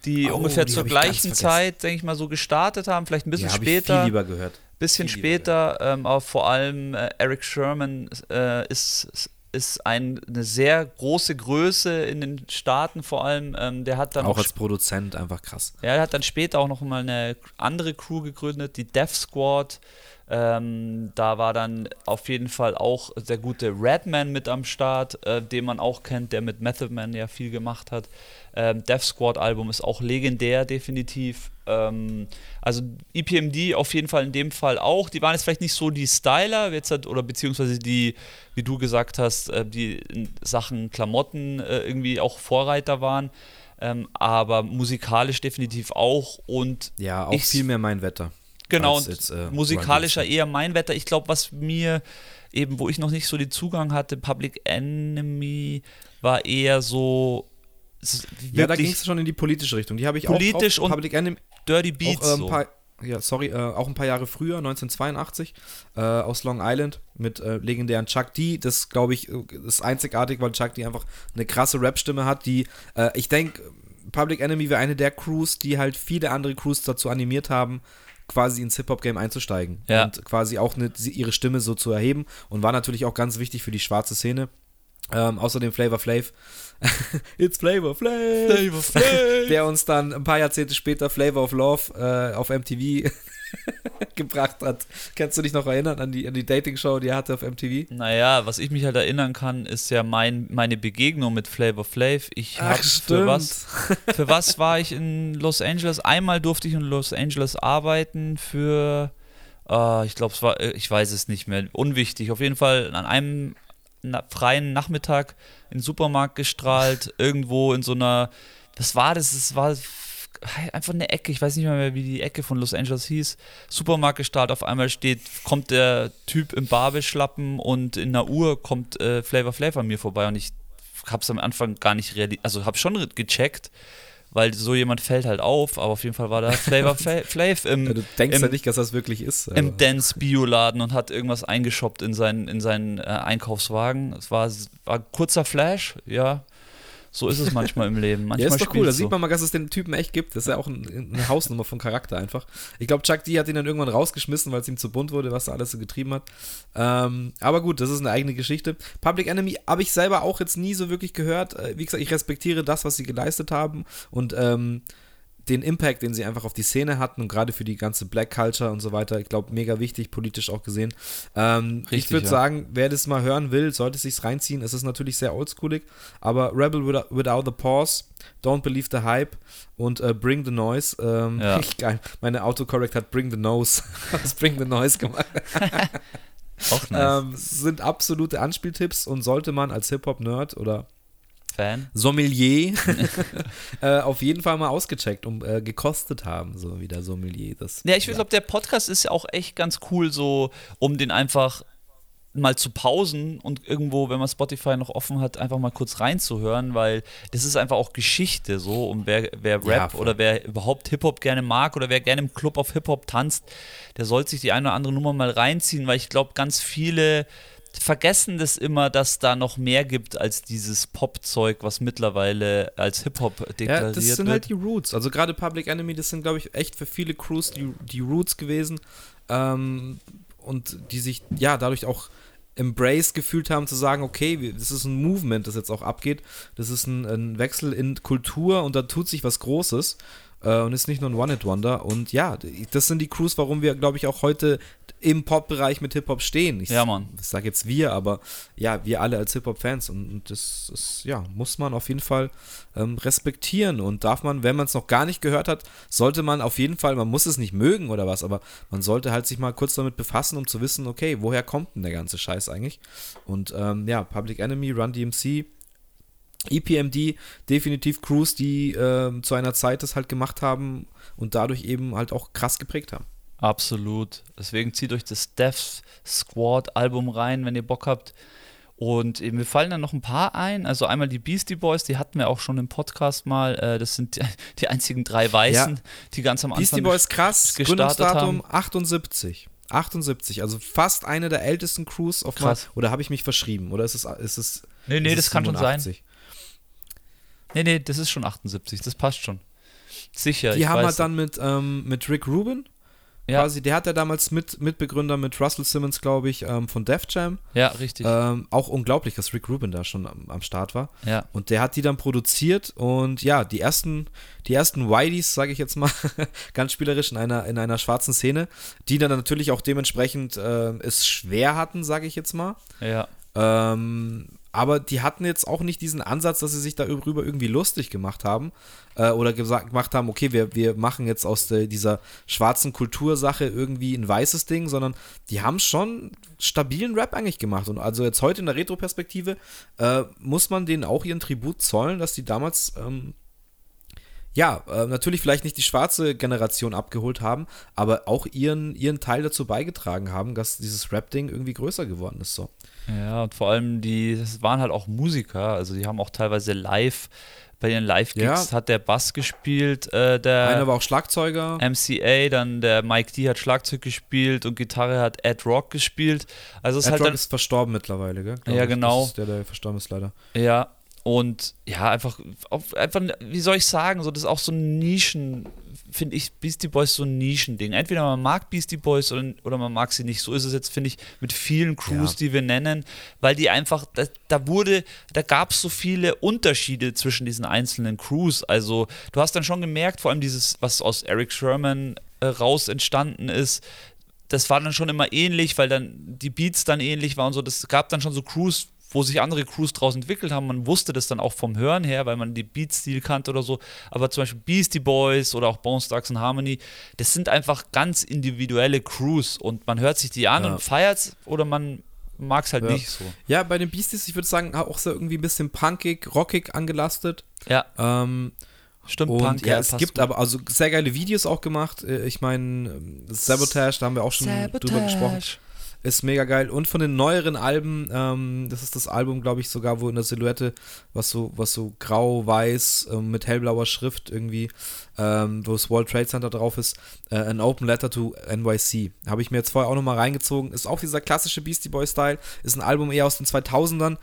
die Oh, ungefähr die zur gleichen. Zeit, denke ich mal, so gestartet haben, vielleicht ein bisschen ja, habe ich später. viel lieber gehört. bisschen viel später, ähm, aber vor allem äh, Eric Sherman äh, ist, ist ein, eine sehr große Größe in den Staaten vor allem. Ähm, der hat dann Auch auch als Produzent einfach krass. ja, er hat dann später auch noch mal eine andere Crew gegründet, die Death Squad. Ähm, da war dann auf jeden Fall auch der gute Redman mit am Start, äh, den man auch kennt, der mit Method Man ja viel gemacht hat. Ähm, Death Squad Album ist auch legendär, definitiv. Ähm, also EPMD auf jeden Fall in dem Fall auch. Die waren jetzt vielleicht nicht so die Styler, jetzt halt, oder beziehungsweise die, wie du gesagt hast, äh, die in Sachen Klamotten äh, irgendwie auch Vorreiter waren. Ähm, aber musikalisch definitiv auch und Ja, auch Ich- viel mehr mein Wetter. Genau und jetzt, äh, musikalischer eher mein Wetter. Ich glaube, was mir eben, wo ich noch nicht so den Zugang hatte, Public Enemy war eher so Ja, da ging es schon in die politische Richtung. Die habe ich Politisch auch drauf. und Public Enemy Dirty Beats auch, äh, paar, ja, sorry, äh, auch ein paar Jahre früher, 1982, äh, aus Long Island mit äh, legendären Chuck D. Das, glaube ich, ist einzigartig, weil Chuck D einfach eine krasse Rap-Stimme hat, die, äh, ich denke, Public Enemy wäre eine der Crews, die halt viele andere Crews dazu animiert haben, quasi ins Hip-Hop-Game einzusteigen Ja. und quasi auch eine, ihre Stimme so zu erheben und war natürlich auch ganz wichtig für die schwarze Szene. Ähm, außerdem Flavor Flav. <laughs> It's Flavor Flav. Flavor Flav. <laughs> Der uns dann ein paar Jahrzehnte später Flavor of Love äh, auf MTV <laughs> gebracht hat. Kannst du dich noch erinnern an die, an die Dating-Show, die er hatte auf MTV? Naja, was ich mich halt erinnern kann, ist ja mein, meine Begegnung mit Flavor Flav. Ich Ach, habe für stimmt. was, <laughs> für was war ich in Los Angeles? Einmal durfte ich in Los Angeles arbeiten für, äh, ich glaube, es war, äh, ich weiß es nicht mehr, unwichtig. Auf jeden Fall an einem na, freien Nachmittag in den Supermarkt gestrahlt, <laughs> irgendwo in so einer, was war das? Es war einfach eine Ecke, ich weiß nicht mehr, wie die Ecke von Los Angeles hieß. Supermarkt gestartet, auf einmal steht, kommt der Typ im Barbeschlappen und in einer Uhr kommt äh, Flavor Flav an mir vorbei und ich hab's am Anfang gar nicht realisiert, also hab schon gecheckt, weil so jemand fällt halt auf, aber auf jeden Fall war da Flavor <laughs> Flav im. Ja, du denkst im, ja nicht, dass das wirklich ist. Im Dance Bioladen und hat irgendwas eingeshoppt in seinen, in seinen äh, Einkaufswagen. Es war, war ein kurzer Flash, ja. So ist es manchmal im Leben. <laughs> Manchmal ja, ist doch cool. Da so. sieht man mal, dass es den Typen echt gibt. Das ist ja auch ein, eine Hausnummer von Charakter einfach. Ich glaube, Chuck D hat ihn dann irgendwann rausgeschmissen, weil es ihm zu bunt wurde, was er alles so getrieben hat. Ähm, aber gut, das ist eine eigene Geschichte. Public Enemy habe ich selber auch jetzt nie so wirklich gehört. Äh, wie gesagt, ich respektiere das, was sie geleistet haben. Und ähm, den Impact, den sie einfach auf die Szene hatten und gerade für die ganze Black Culture und so weiter, ich glaube, mega wichtig, politisch auch gesehen. Ähm, Richtig, ich würde ja. sagen, wer das mal hören will, sollte sich reinziehen. Es ist natürlich sehr oldschoolig, aber Rebel Without the Pause, Don't Believe the Hype und uh, Bring the Noise. Ähm, ja. <laughs> geil. Meine Autocorrect hat Bring the Nose <laughs> aus Bring the Noise gemacht. <laughs> auch nice. Ähm, sind absolute Anspieltipps und sollte man als Hip-Hop-Nerd oder Fan. Sommelier. <laughs> äh, auf jeden Fall mal ausgecheckt und äh, gekostet haben, so wie der Sommelier. Das, ja, ich ja. glaube, der Podcast ist ja auch echt ganz cool, so um den einfach mal zu pausen und irgendwo, wenn man Spotify noch offen hat, einfach mal kurz reinzuhören, weil das ist einfach auch Geschichte so und wer, wer Rap ja, oder wer überhaupt Hip-Hop gerne mag oder wer gerne im Club auf Hip-Hop tanzt, der sollte sich die eine oder andere Nummer mal reinziehen, weil ich glaube, ganz viele vergessen das immer, dass da noch mehr gibt als dieses Pop-Zeug, was mittlerweile als Hip-Hop deklariert wird. Ja, das sind halt die Roots. Also gerade Public Enemy, das sind, glaube ich, echt für viele Crews die, die Roots gewesen. Ähm, und die sich, ja, dadurch auch embraced gefühlt haben, zu sagen, okay, das ist ein Movement, das jetzt auch abgeht. Das ist ein, ein Wechsel in Kultur und da tut sich was Großes äh, und ist nicht nur ein One-Hit-Wonder. Und ja, das sind die Crews, warum wir, glaube ich, auch heute im Pop-Bereich mit Hip-Hop stehen. Ich, ja, Mann. Ich sage jetzt wir, aber ja, wir alle als Hip-Hop-Fans. Und, und, das ist, ja, muss man auf jeden Fall ähm, respektieren. Und darf man, wenn man es noch gar nicht gehört hat, sollte man auf jeden Fall, man muss es nicht mögen oder was, aber man sollte halt sich mal kurz damit befassen, um zu wissen, okay, woher kommt denn der ganze Scheiß eigentlich? Und ähm, ja, Public Enemy, Run DMC, EPMD, definitiv Crews, die äh, zu einer Zeit das halt gemacht haben und dadurch eben halt auch krass geprägt haben. Absolut. Deswegen zieht euch das Death Squad Album rein, wenn ihr Bock habt. Und mir fallen dann noch ein paar ein. Also einmal die Beastie Boys, die hatten wir auch schon im Podcast mal. Äh, das sind die, <laughs> einzigen drei Weißen, ja. die ganz am Anfang Beastie Boys krass, Gründungsdatum 78. 78, also fast eine der ältesten Crews auf Krass. Mal, oder habe ich mich verschrieben? Oder ist es, ist es Nee, nee, ist das kann 87? schon sein. Nee, nee, das ist schon 78, das passt schon. Sicher. Die haben halt dann mit, ähm, mit Rick Rubin ja. Quasi, der hat ja damals mit, Mitbegründer mit Russell Simmons, glaube ich, ähm, von Def Jam. Ja, richtig. Ähm, auch unglaublich, dass Rick Rubin da schon am, am, Start war. Ja. Und der hat die dann produziert und ja, die ersten, die ersten Whiteys, sage ich jetzt mal, <laughs> ganz spielerisch in einer, in einer schwarzen Szene, die dann natürlich auch dementsprechend äh, es schwer hatten, sage ich jetzt mal. Ja. Ähm, aber die hatten jetzt auch nicht diesen Ansatz, dass sie sich darüber irgendwie lustig gemacht haben äh, oder gesagt, gemacht haben, okay, wir, wir machen jetzt aus der, dieser schwarzen Kultursache irgendwie ein weißes Ding, sondern die haben schon stabilen Rap eigentlich gemacht. Und also jetzt heute in der Retro-Perspektive äh, muss man denen auch ihren Tribut zollen, dass die damals ähm, ja, äh, natürlich vielleicht nicht die schwarze Generation abgeholt haben, aber auch ihren, ihren Teil dazu beigetragen haben, dass dieses Rap-Ding irgendwie größer geworden ist. So. Ja, und vor allem, die das waren halt auch Musiker, also die haben auch teilweise live, bei ihren Live-Gigs ja. hat der Bass gespielt, äh, der Einer war auch Schlagzeuger. MCA, dann der Mike D hat Schlagzeug gespielt und Gitarre hat Ed Rock gespielt. Also Ed halt Rock dann, ist verstorben mittlerweile, gell? ja, ich. genau. Das ist der, der verstorben ist leider. Ja, und ja, einfach, einfach, wie soll ich sagen, so das ist auch so ein Nischen, finde ich, Beastie Boys so ein Nischending. Entweder man mag Beastie Boys oder, oder man mag sie nicht. So ist es jetzt, finde ich, mit vielen Crews, ja. die wir nennen, weil die einfach, da, da wurde, da gab es so viele Unterschiede zwischen diesen einzelnen Crews. Also du hast dann schon gemerkt, vor allem dieses, was aus Eric Sherman äh, raus entstanden ist, das war dann schon immer ähnlich, weil dann die Beats dann ähnlich waren und so. Das gab dann schon so Crews, wo sich andere Crews draus entwickelt haben. Man wusste das dann auch vom Hören her, weil man die Beat-Stil kannte oder so. Aber zum Beispiel Beastie Boys oder auch Bone Starks and Harmony, das sind einfach ganz individuelle Crews und man hört sich die an ja. und feiert oder man mag es halt Ja. nicht so. Ja, bei den Beasties, ich würde sagen, auch so irgendwie ein bisschen punkig, rockig angelastet. Ja, Ähm, stimmt. und Punk, ja, es gibt gut. aber also sehr geile Videos auch gemacht. Äh, Ich meine, ähm, Sabotage, da haben wir auch schon drüber gesprochen. Ist mega geil. Und von den neueren Alben, ähm, das ist das Album, glaube ich, sogar, wo in der Silhouette, was so, was so grau-weiß ähm, mit hellblauer Schrift irgendwie, ähm, wo das World Trade Center drauf ist, äh, An Open Letter to NYC. Habe ich mir jetzt vorher auch nochmal reingezogen. Ist auch dieser klassische Beastie Boy-Style. Ist ein Album eher aus den 2000ern.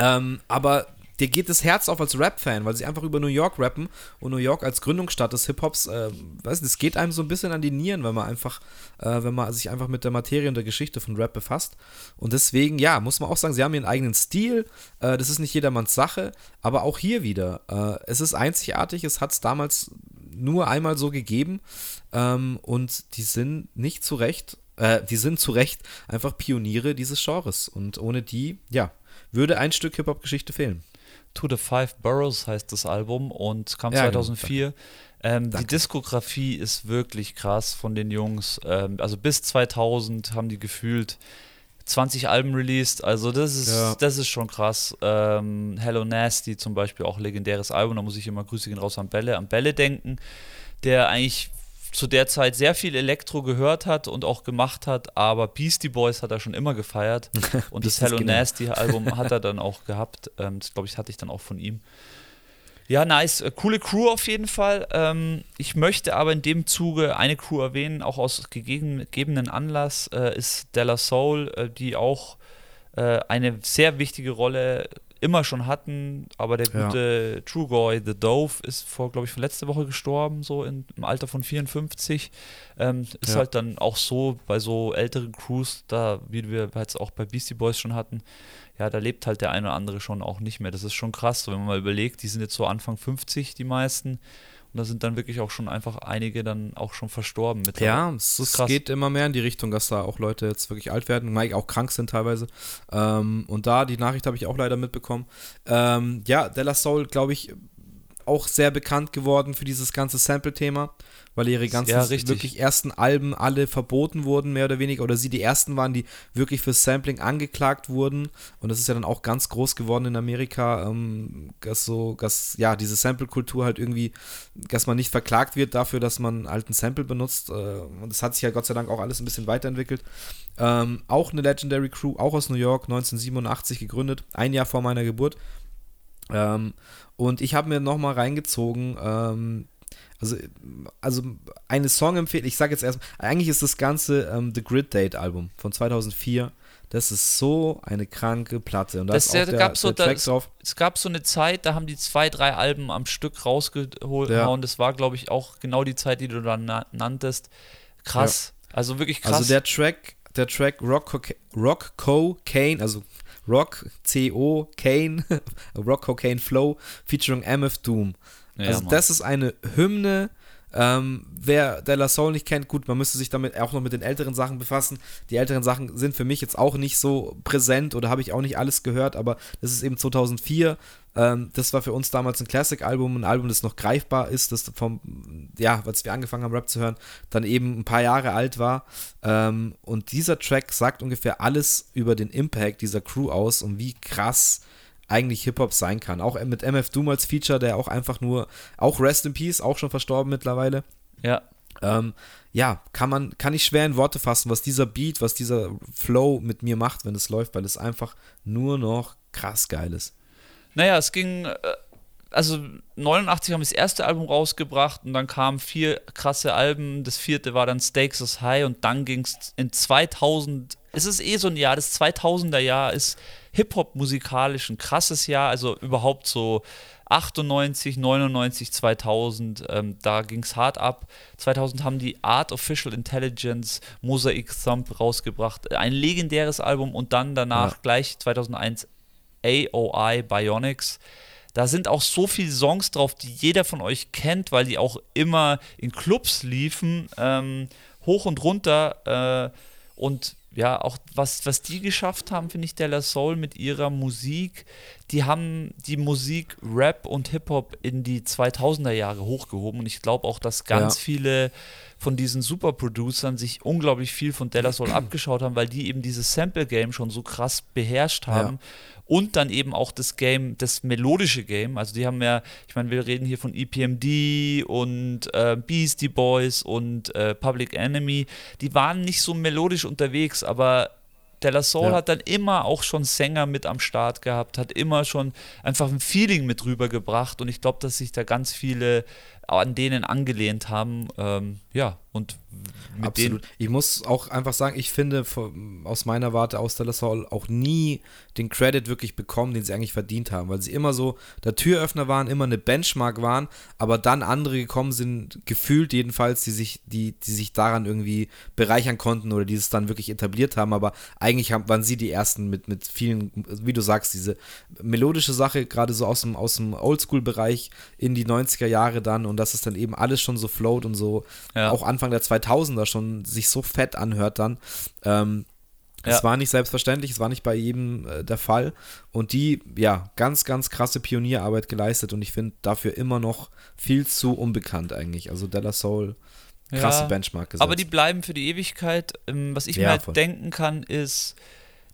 Ähm, aber dir geht das Herz auf als Rap-Fan, weil sie einfach über New York rappen und New York als Gründungsstadt des Hip-Hops, äh, weiß nicht, es geht einem so ein bisschen an die Nieren, wenn man einfach, äh, wenn man sich einfach mit der Materie und der Geschichte von Rap befasst. Und deswegen, ja, muss man auch sagen, sie haben ihren eigenen Stil. Äh, das ist nicht jedermanns Sache, aber auch hier wieder. Äh, es ist einzigartig, es hat es damals nur einmal so gegeben ähm, und die sind nicht zu Recht, äh, die sind zu Recht einfach Pioniere dieses Genres. Und ohne die, ja, würde ein Stück Hip-Hop-Geschichte fehlen. To the Five Boroughs heißt das Album und kam Ja, genau, 2004. ähm, die. Diskografie ist wirklich krass von den Jungs. Ähm, also bis 2000 haben die gefühlt 20 Alben released. Also das ist, Ja. das ist schon krass. Ähm, Hello Nasty zum Beispiel, auch legendäres Album. Da muss ich immer Grüße gehen raus an Bälle, an Bälle denken, der eigentlich zu der Zeit sehr viel Elektro gehört hat und auch gemacht hat, aber Beastie Boys hat er schon immer gefeiert <laughs> und das Hello genau. Nasty Album hat er dann auch gehabt. Ähm, das glaube ich hatte ich dann auch von ihm. Ja, nice. Äh, Coole Crew auf jeden Fall. Ähm, ich möchte aber in dem Zuge eine Crew erwähnen, auch aus gegeben- gegebenen Anlass, äh, ist Della Soul, äh, die auch äh, eine sehr wichtige Rolle immer schon hatten, aber der Ja. gute Trugoy, The Dove, ist vor, glaube ich, vor letzte Woche gestorben, so in, im Alter von 54. Ähm, ist Ja. halt dann auch so bei so älteren Crews, da, wie wir jetzt auch bei Beastie Boys schon hatten, ja, da lebt halt der eine oder andere schon auch nicht mehr. Das ist schon krass, so, wenn man mal überlegt, die sind jetzt so Anfang 50, die meisten. Da sind dann wirklich auch schon einfach einige dann auch schon verstorben mit. Ja, es, es geht immer mehr in die Richtung, dass da auch Leute jetzt wirklich alt werden, auch krank sind teilweise. Ähm, und da, die Nachricht habe ich auch leider mitbekommen. Ähm, ja, Della Soul, glaube ich, auch sehr bekannt geworden für dieses ganze Sample-Thema, weil ihre ganzen Ja, wirklich ersten Alben alle verboten wurden, mehr oder weniger, oder sie die ersten waren, die wirklich für Sampling angeklagt wurden. Und das ist ja dann auch ganz groß geworden in Amerika, ähm, dass so, dass ja, diese Sample-Kultur halt irgendwie, dass man nicht verklagt wird dafür, dass man halt ein Sample benutzt. Äh, und das hat sich ja Gott sei Dank auch alles ein bisschen weiterentwickelt. Ähm, auch eine Legendary Crew, auch aus New York, 1987 gegründet, ein Jahr vor meiner Geburt. Ähm, und ich habe mir nochmal reingezogen, ähm, also, also eine Songempfehlung, ich sage jetzt erstmal, eigentlich ist das ganze ähm, The Grid Date Album von 2004, das ist so eine kranke Platte. Und da Das- ist ja, auch da der, gab's so das- drauf. Es gab so eine Zeit, da haben die zwei, drei Alben am Stück rausgehauen. Ja. Das war, glaube ich, auch genau die Zeit, die du na nanntest. Krass. Also wirklich krass. Also der Track, der Track Rock, Rock Cocaine, also Rock C-O Kane, <laughs> Rock Cocaine Flow featuring MF Doom. Ja, also Mann. das ist eine Hymne. Ähm, wer De La Soul nicht kennt, gut, man müsste sich damit auch noch mit den älteren Sachen befassen. Die älteren Sachen sind für mich jetzt auch nicht so präsent oder habe ich auch nicht alles gehört, aber das ist eben 2004. Ähm, das war für uns damals ein Classic-Album, ein Album, das noch greifbar ist, das vom, ja, als wir angefangen haben, Rap zu hören, dann eben ein paar Jahre alt war. Ähm, und dieser Track sagt ungefähr alles über den Impact dieser Crew aus und wie krass eigentlich Hip-Hop sein kann. Auch mit MF Doom als Feature, der auch einfach nur, auch Rest in Peace, auch schon verstorben mittlerweile. ja. Ähm, ja, kann man, kann ich schwer in Worte fassen, was dieser Beat, was dieser Flow mit mir macht, wenn es läuft, weil es einfach nur noch krass geil ist. Naja, es ging, äh, also 89 haben wir das erste Album rausgebracht und dann kamen vier krasse Alben. Das vierte war dann Stakes is High und dann ging es in 2000. Es ist eh so ein Jahr, das 2000er Jahr ist Hip-Hop musikalisch ein krasses Jahr, also überhaupt so 98, 99, 2000, ähm, da ging es hart ab. 2000 haben die Artificial Intelligence Mosaic Thump rausgebracht, ein legendäres Album und dann danach Ja. gleich 2001 AOI Bionics. Da sind auch so viele Songs drauf, die jeder von euch kennt, weil die auch immer in Clubs liefen, ähm, hoch und runter. Äh, und ja, auch was, was die geschafft haben, finde ich, De La Soul mit ihrer Musik, die haben die Musik Rap und Hip-Hop in die 2000er Jahre hochgehoben und ich glaube auch, dass ganz ja. viele von diesen Super-Producern sich unglaublich viel von De La Soul abgeschaut haben, weil die eben dieses Sample-Game schon so krass beherrscht haben. Ja. Und dann eben auch das Game, das melodische Game. Also die haben ja, ich meine, wir reden hier von EPMD und äh, Beastie Boys und äh, Public Enemy. Die waren nicht so melodisch unterwegs, aber De La Soul ja. hat dann immer auch schon Sänger mit am Start gehabt, hat immer schon einfach ein Feeling mit rübergebracht und ich glaube, dass sich da ganz viele an denen angelehnt haben. Ähm, ja, und mit Absolut. Ich muss auch einfach sagen, ich finde aus meiner Warte aus Dallas Hall auch nie den Credit wirklich bekommen, den sie eigentlich verdient haben, weil sie immer so der Türöffner waren, immer eine Benchmark waren, aber dann andere gekommen sind, gefühlt jedenfalls, die sich, die, die sich daran irgendwie bereichern konnten oder die es dann wirklich etabliert haben, aber eigentlich haben, waren sie die ersten mit, mit vielen, wie du sagst, diese melodische Sache, gerade so aus dem, aus dem Oldschool-Bereich in die 90er Jahre dann und dass es dann eben alles schon so float und so ja. auch Anfang der 2000er schon sich so fett anhört dann. Ähm, ja. Es war nicht selbstverständlich, es war nicht bei jedem äh, der Fall. Und die, ja, ganz, ganz krasse Pionierarbeit geleistet und ich finde dafür immer noch viel zu unbekannt eigentlich. Also Della Soul, krasse ja, Benchmark gesetzt. Aber die bleiben für die Ewigkeit. Ähm, was ich ja, mir halt voll. denken kann, ist,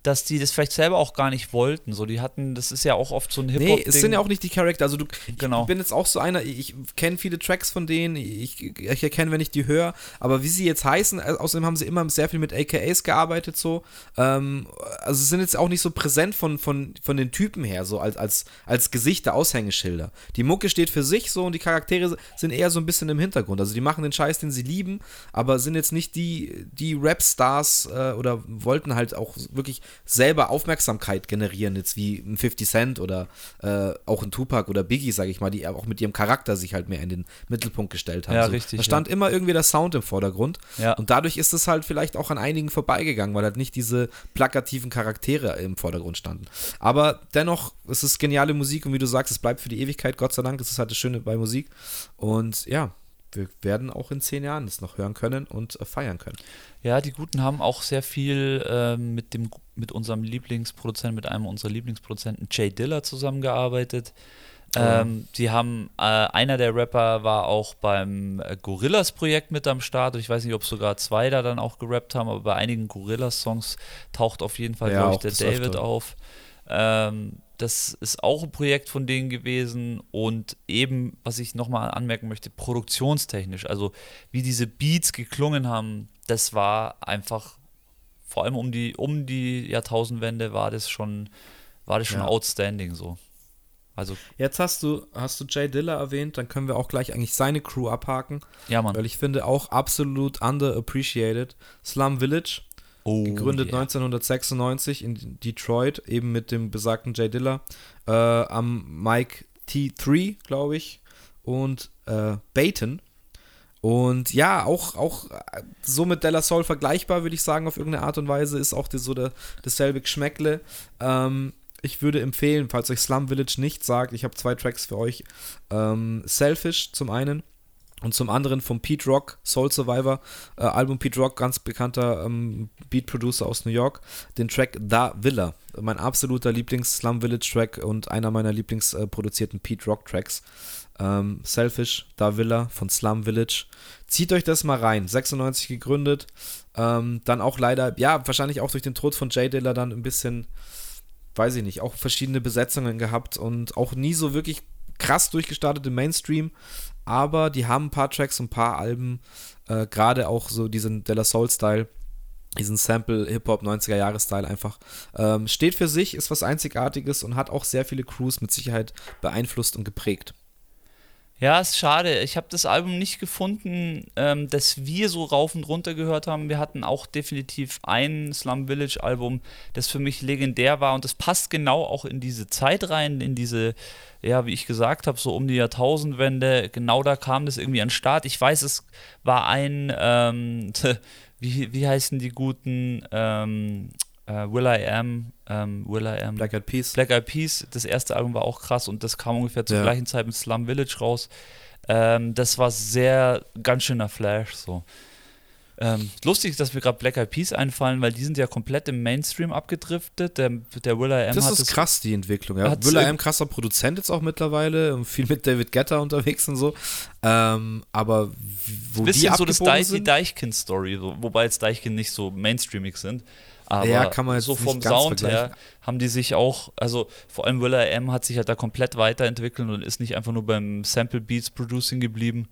dass die das vielleicht selber auch gar nicht wollten. So, die hatten, das ist ja auch oft so ein Hip-Hop. Nee, es sind ja auch nicht die Charakter. Also du, genau. ich bin jetzt auch so einer, ich kenne viele Tracks von denen, ich, ich erkenne, wenn ich die höre, aber wie sie jetzt heißen, äh, außerdem haben sie immer sehr viel mit AKAs gearbeitet, so. Ähm, also sind jetzt auch nicht so präsent von, von, von den Typen her, so als, als, als Gesichter, Aushängeschilder. Die Mucke steht für sich so und die Charaktere sind eher so ein bisschen im Hintergrund. Also die machen den Scheiß, den sie lieben, aber sind jetzt nicht die, die Rap-Stars äh, oder wollten halt auch wirklich selber Aufmerksamkeit generieren, jetzt wie ein 50 Cent oder äh, auch ein Tupac oder Biggie, sage ich mal, die auch mit ihrem Charakter sich halt mehr in den Mittelpunkt gestellt haben. Ja, so, richtig. Da stand ja. immer irgendwie der Sound im Vordergrund. Ja. Und dadurch ist es halt vielleicht auch an einigen vorbeigegangen, weil halt nicht diese plakativen Charaktere im Vordergrund standen. Aber dennoch, es ist geniale Musik und wie du sagst, es bleibt für die Ewigkeit, Gott sei Dank. Das ist halt das Schöne bei Musik. Und ja, wir werden auch in zehn Jahren das noch hören können und äh, feiern können. Ja, die Guten haben auch sehr viel äh, mit, dem, mit unserem Lieblingsproduzenten, mit einem unserer Lieblingsproduzenten, Jay Diller, zusammengearbeitet. Ähm, die haben, äh, einer der Rapper war auch beim äh, Gorillas-Projekt mit am Start. Ich weiß nicht, ob sogar zwei da dann auch gerappt haben, aber bei einigen Gorillas-Songs taucht auf jeden Fall, ja, glaube ich, der David öfter. auf. Ähm, das ist auch ein Projekt von denen gewesen und eben, was ich nochmal anmerken möchte, produktionstechnisch, also wie diese Beats geklungen haben, das war einfach, vor allem um die, um die Jahrtausendwende war das schon, war das schon ja. outstanding so. Also Jetzt hast du, hast du Jay Diller erwähnt, dann können wir auch gleich eigentlich seine Crew abhaken. Ja, Mann. Weil ich finde auch absolut underappreciated. Slum Village Oh, gegründet yeah. 1996 in Detroit, eben mit dem besagten Jay Diller, äh, am Mike T3, glaube ich, und äh, Baton. Und ja, auch, auch so mit Della Soul vergleichbar, würde ich sagen, auf irgendeine Art und Weise, ist auch die, so der, dasselbe Geschmäckle. Ähm, ich würde empfehlen, falls euch Slum Village nicht sagt, ich habe zwei Tracks für euch. Ähm, Selfish zum einen und zum anderen vom Pete Rock, Soul Survivor, äh, Album Pete Rock, ganz bekannter ähm, Beat-Producer aus New York, den Track Da Villa. Mein absoluter Lieblings-Slum Village-Track und einer meiner Lieblingsproduzierten äh, Pete Rock-Tracks. Ähm, Selfish, Da Villa von Slum Village. Zieht euch das mal rein. 96 gegründet. Ähm, dann auch leider, ja, wahrscheinlich auch durch den Tod von Jay Diller dann ein bisschen, weiß ich nicht, auch verschiedene Besetzungen gehabt und auch nie so wirklich krass durchgestartet im Mainstream aber die haben ein paar Tracks und ein paar Alben, äh, gerade auch so diesen Della Soul-Style, diesen Sample-Hip-Hop 90er-Jahre-Style einfach. Ähm, steht für sich, ist was Einzigartiges und hat auch sehr viele Crews mit Sicherheit beeinflusst und geprägt. Ja, ist schade. Ich habe das Album nicht gefunden, ähm, das wir so rauf und runter gehört haben. Wir hatten auch definitiv ein Slum Village Album, das für mich legendär war und das passt genau auch in diese Zeit rein, in diese, ja, wie ich gesagt habe, so um die Jahrtausendwende. Genau da kam das irgendwie an den Start. Ich weiß, es war ein, ähm, <laughs> wie, wie heißen die guten, ähm, äh, Will I Am, ähm, Will I Am. Black Eyed Peas. Black Eyed Peas, das erste Album war auch krass und das kam ungefähr zur ja. gleichen Zeit mit Slum Village raus. Ähm, das war sehr, ganz schöner Flash so. Ähm, lustig, dass mir gerade Black Eyed Peas einfallen, weil die sind ja komplett im Mainstream abgedriftet. Der, der Will.i.am Das hat ist es- krass, die Entwicklung. Ja. hat's Will.i.am krasser Produzent jetzt auch mittlerweile, und viel mit David Guetta unterwegs und so. Ähm, aber wo die bisschen so das Deich, die sind, Deichkind-Story, so, wobei jetzt Deichkind nicht so mainstreamig sind. Aber Ja, kann man so vom Sound her haben die sich auch, also vor allem Will.i.am hat sich halt da komplett weiterentwickelt und ist nicht einfach nur beim Sample Beats Producing geblieben.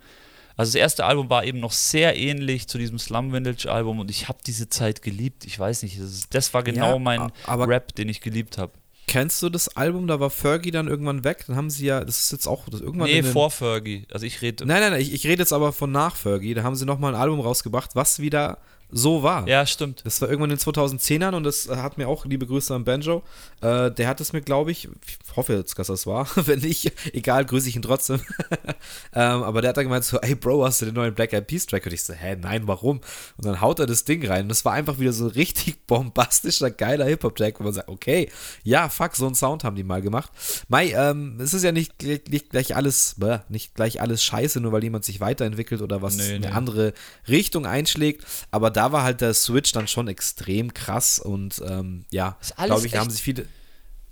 Also das erste Album war eben noch sehr ähnlich zu diesem Slum Village Album und ich habe diese Zeit geliebt. Ich weiß nicht, das, das war genau Ja, mein Rap, den ich geliebt habe. kennst du das Album? Da war Fergie dann irgendwann weg. Dann haben sie ja, das ist jetzt auch das irgendwann. Nee, vor Fergie. Also ich rede. Nein, nein, nein, ich, ich rede jetzt aber von nach Fergie. Da haben sie nochmal ein Album rausgebracht, was wieder so war. Ja, stimmt. Das war irgendwann in den 2010ern und das hat mir auch, liebe Grüße an Banjo, äh, der hat es mir, glaube ich, ich hoffe jetzt, dass das war, <laughs> wenn nicht, egal, grüße ich ihn trotzdem. <laughs> ähm, aber der hat dann gemeint so, ey Bro, hast du den neuen Black Eyed Peas Track? Und ich so, hä, nein, warum? Und dann haut er das Ding rein und das war einfach wieder so ein richtig <laughs> bombastischer, geiler Hip-Hop-Track, wo man sagt, okay, ja, fuck, so einen Sound haben die mal gemacht. Mai, ähm, es ist ja nicht, nicht gleich alles, bäh, nicht gleich alles scheiße, nur weil jemand sich weiterentwickelt oder was Nee, eine nee. andere Richtung einschlägt, aber da war halt der Switch dann schon extrem krass und ähm, ja, glaube ich, da haben sich viele.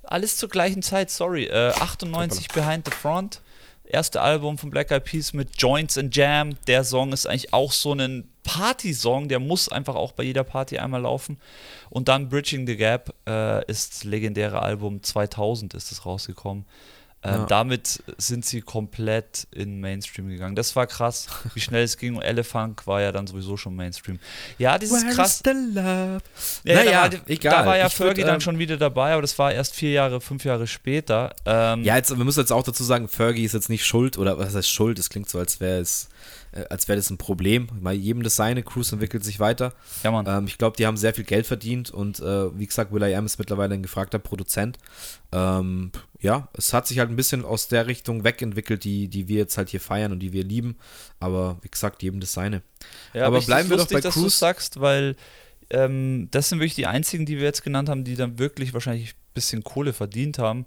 Alles zur gleichen Zeit, sorry. Äh, 98 Behind the Front. Erste Album von Black Eyed Peas mit Joints and Jam. Der Song ist eigentlich auch so ein Party-Song, der muss einfach auch bei jeder Party einmal laufen. Und dann Bridging the Gap äh, ist das legendäre Album 2000 ist es rausgekommen. Ähm, Ja. Damit sind sie komplett in Mainstream gegangen. Das war krass, wie <laughs> schnell es ging. Und Elephant war ja dann sowieso schon Mainstream. Ja, das ist Where krass. the love? Ja, naja, da, war, egal. da war ja Ich würd, Fergie dann ähm, schon wieder dabei, aber das war erst vier Jahre, fünf Jahre später. Ähm, Ja, jetzt, wir müssen jetzt auch dazu sagen, Fergie ist jetzt nicht schuld oder was heißt schuld? Es klingt so, als wäre es, äh, als wäre das ein Problem. Mal jedem das seine, Cruise entwickelt sich weiter. ja, Mann. Ähm, ich glaube, die haben sehr viel Geld verdient und äh, wie gesagt, Will.i.am ist mittlerweile ein gefragter Produzent. Ähm, ja, es hat sich halt ein bisschen aus der Richtung wegentwickelt, die, die wir jetzt halt hier feiern und die wir lieben. Aber wie gesagt, jedem das seine. ja, aber bleiben wir doch lustig, bei dass du Cruise. sagst, weil ähm, das sind wirklich die einzigen, die wir jetzt genannt haben, die dann wirklich wahrscheinlich ein bisschen Kohle verdient haben.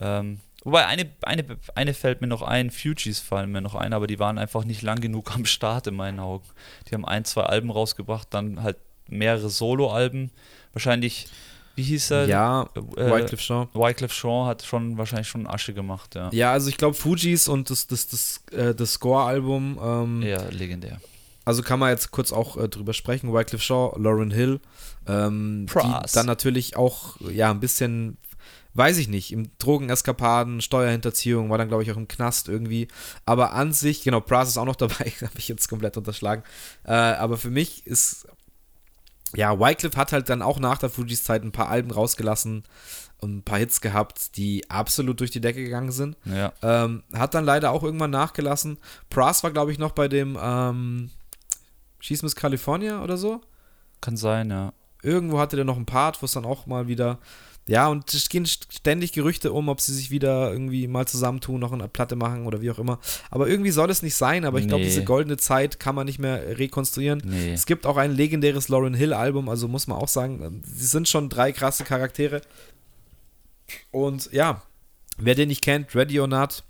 Ähm, wobei eine, eine, eine fällt mir noch ein, Fugees fallen mir noch ein, aber die waren einfach nicht lang genug am Start in meinen Augen. Die haben ein, zwei Alben rausgebracht, dann halt mehrere Solo-Alben. Wahrscheinlich, wie hieß er? ja, äh, Wycliffe Jean. Wycliffe Jean hat schon wahrscheinlich schon Asche gemacht, ja. Ja, also ich glaube, Fujis und das, das, das, äh, das Score-Album, ähm, Ja, legendär. also kann man jetzt kurz auch äh, drüber sprechen. Wycliffe Shaw, Lauren Hill, ähm, die dann natürlich auch, ja, ein bisschen, weiß ich nicht, im Drogeneskapaden, Steuerhinterziehung, war dann, glaube ich, auch im Knast irgendwie. Aber an sich, genau, Pras ist auch noch <laughs> dabei, habe ich jetzt komplett unterschlagen. Äh, aber für mich ist, ja, Wycliffe hat halt dann auch nach der Fujis Zeit ein paar Alben rausgelassen und ein paar Hits gehabt, die absolut durch die Decke gegangen sind. Ja. Ähm, hat dann leider auch irgendwann nachgelassen. Pras war, glaube ich, noch bei dem ähm, Schieß Miss California oder so. Kann sein, ja. Irgendwo hatte der noch einen Part, wo es dann auch mal wieder. Ja, und es gehen ständig Gerüchte um, ob sie sich wieder irgendwie mal zusammentun, noch eine Platte machen oder wie auch immer. Aber irgendwie soll es nicht sein, aber ich glaube, Nee. diese goldene Zeit kann man nicht mehr rekonstruieren. Nee. Es gibt auch ein legendäres Lauren Hill Album, also muss man auch sagen, sie sind schon drei krasse Charaktere. Und ja, wer den nicht kennt, Ready or Not,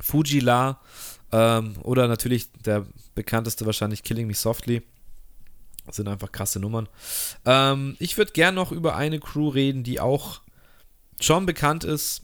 Fuji La ähm, oder natürlich der bekannteste wahrscheinlich Killing Me Softly. Das sind einfach krasse Nummern. Ähm, ich würde gern noch über eine Crew reden, die auch schon bekannt ist,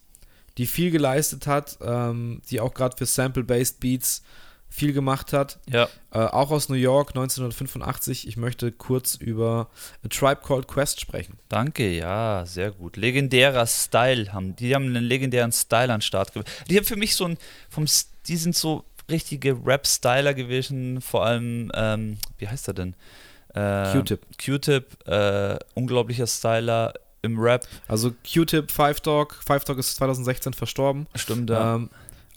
die viel geleistet hat, ähm, die auch gerade für Sample-Based Beats viel gemacht hat. Ja. Äh, auch aus New York 1985. Ich möchte kurz über A Tribe Called Quest sprechen. Danke, ja, sehr gut. Legendärer Style haben. Die haben einen legendären Style an den Start gebracht. Die haben für mich so ein, vom, die sind so richtige Rap-Styler gewesen, vor allem, ähm, wie heißt er denn? Äh, Q-Tip. Q-Tip, äh, unglaublicher Styler im Rap. Also Q-Tip, Five Dog. Five Dog ist 2016 verstorben. Stimmt, ja. Ähm,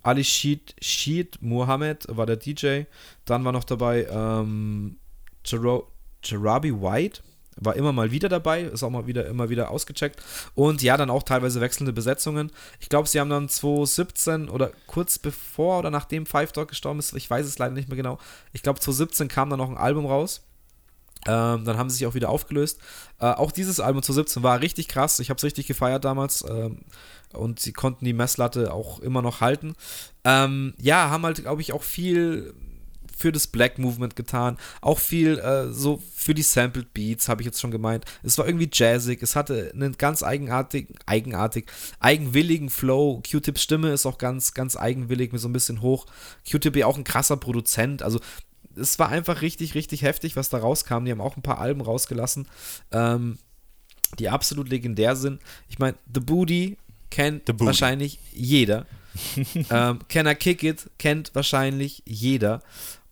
Ali Sheed, Sheed Mohammed war der DJ. Dann war noch dabei ähm, Jero- Jarabi White. War immer mal wieder dabei, ist auch mal wieder immer wieder ausgecheckt. Und ja, dann auch teilweise wechselnde Besetzungen. Ich glaube, sie haben dann 2017 oder kurz bevor oder nachdem Five Dog gestorben ist, ich weiß es leider nicht mehr genau. Ich glaube, 2017 kam dann noch ein Album raus. Ähm, dann haben sie sich auch wieder aufgelöst. Äh, auch dieses Album 2017 war richtig krass. Ich habe es richtig gefeiert damals. Ähm, und sie konnten die Messlatte auch immer noch halten. Ähm, ja, haben halt, glaube ich, auch viel, für das Black Movement getan, auch viel äh, so für die Sampled Beats, habe ich jetzt schon gemeint. Es war irgendwie jazzig, es hatte einen ganz eigenartigen, eigenartig, eigenwilligen Flow. Q-Tips Stimme ist auch ganz, ganz eigenwillig, mit so ein bisschen hoch. Q-Tip ja auch ein krasser Produzent, also es war einfach richtig, richtig heftig, was da rauskam. Die haben auch ein paar Alben rausgelassen, ähm, die absolut legendär sind. Ich meine, The Booty kennt The Booty. wahrscheinlich jeder. <laughs> ähm, Can I Kick It kennt wahrscheinlich jeder.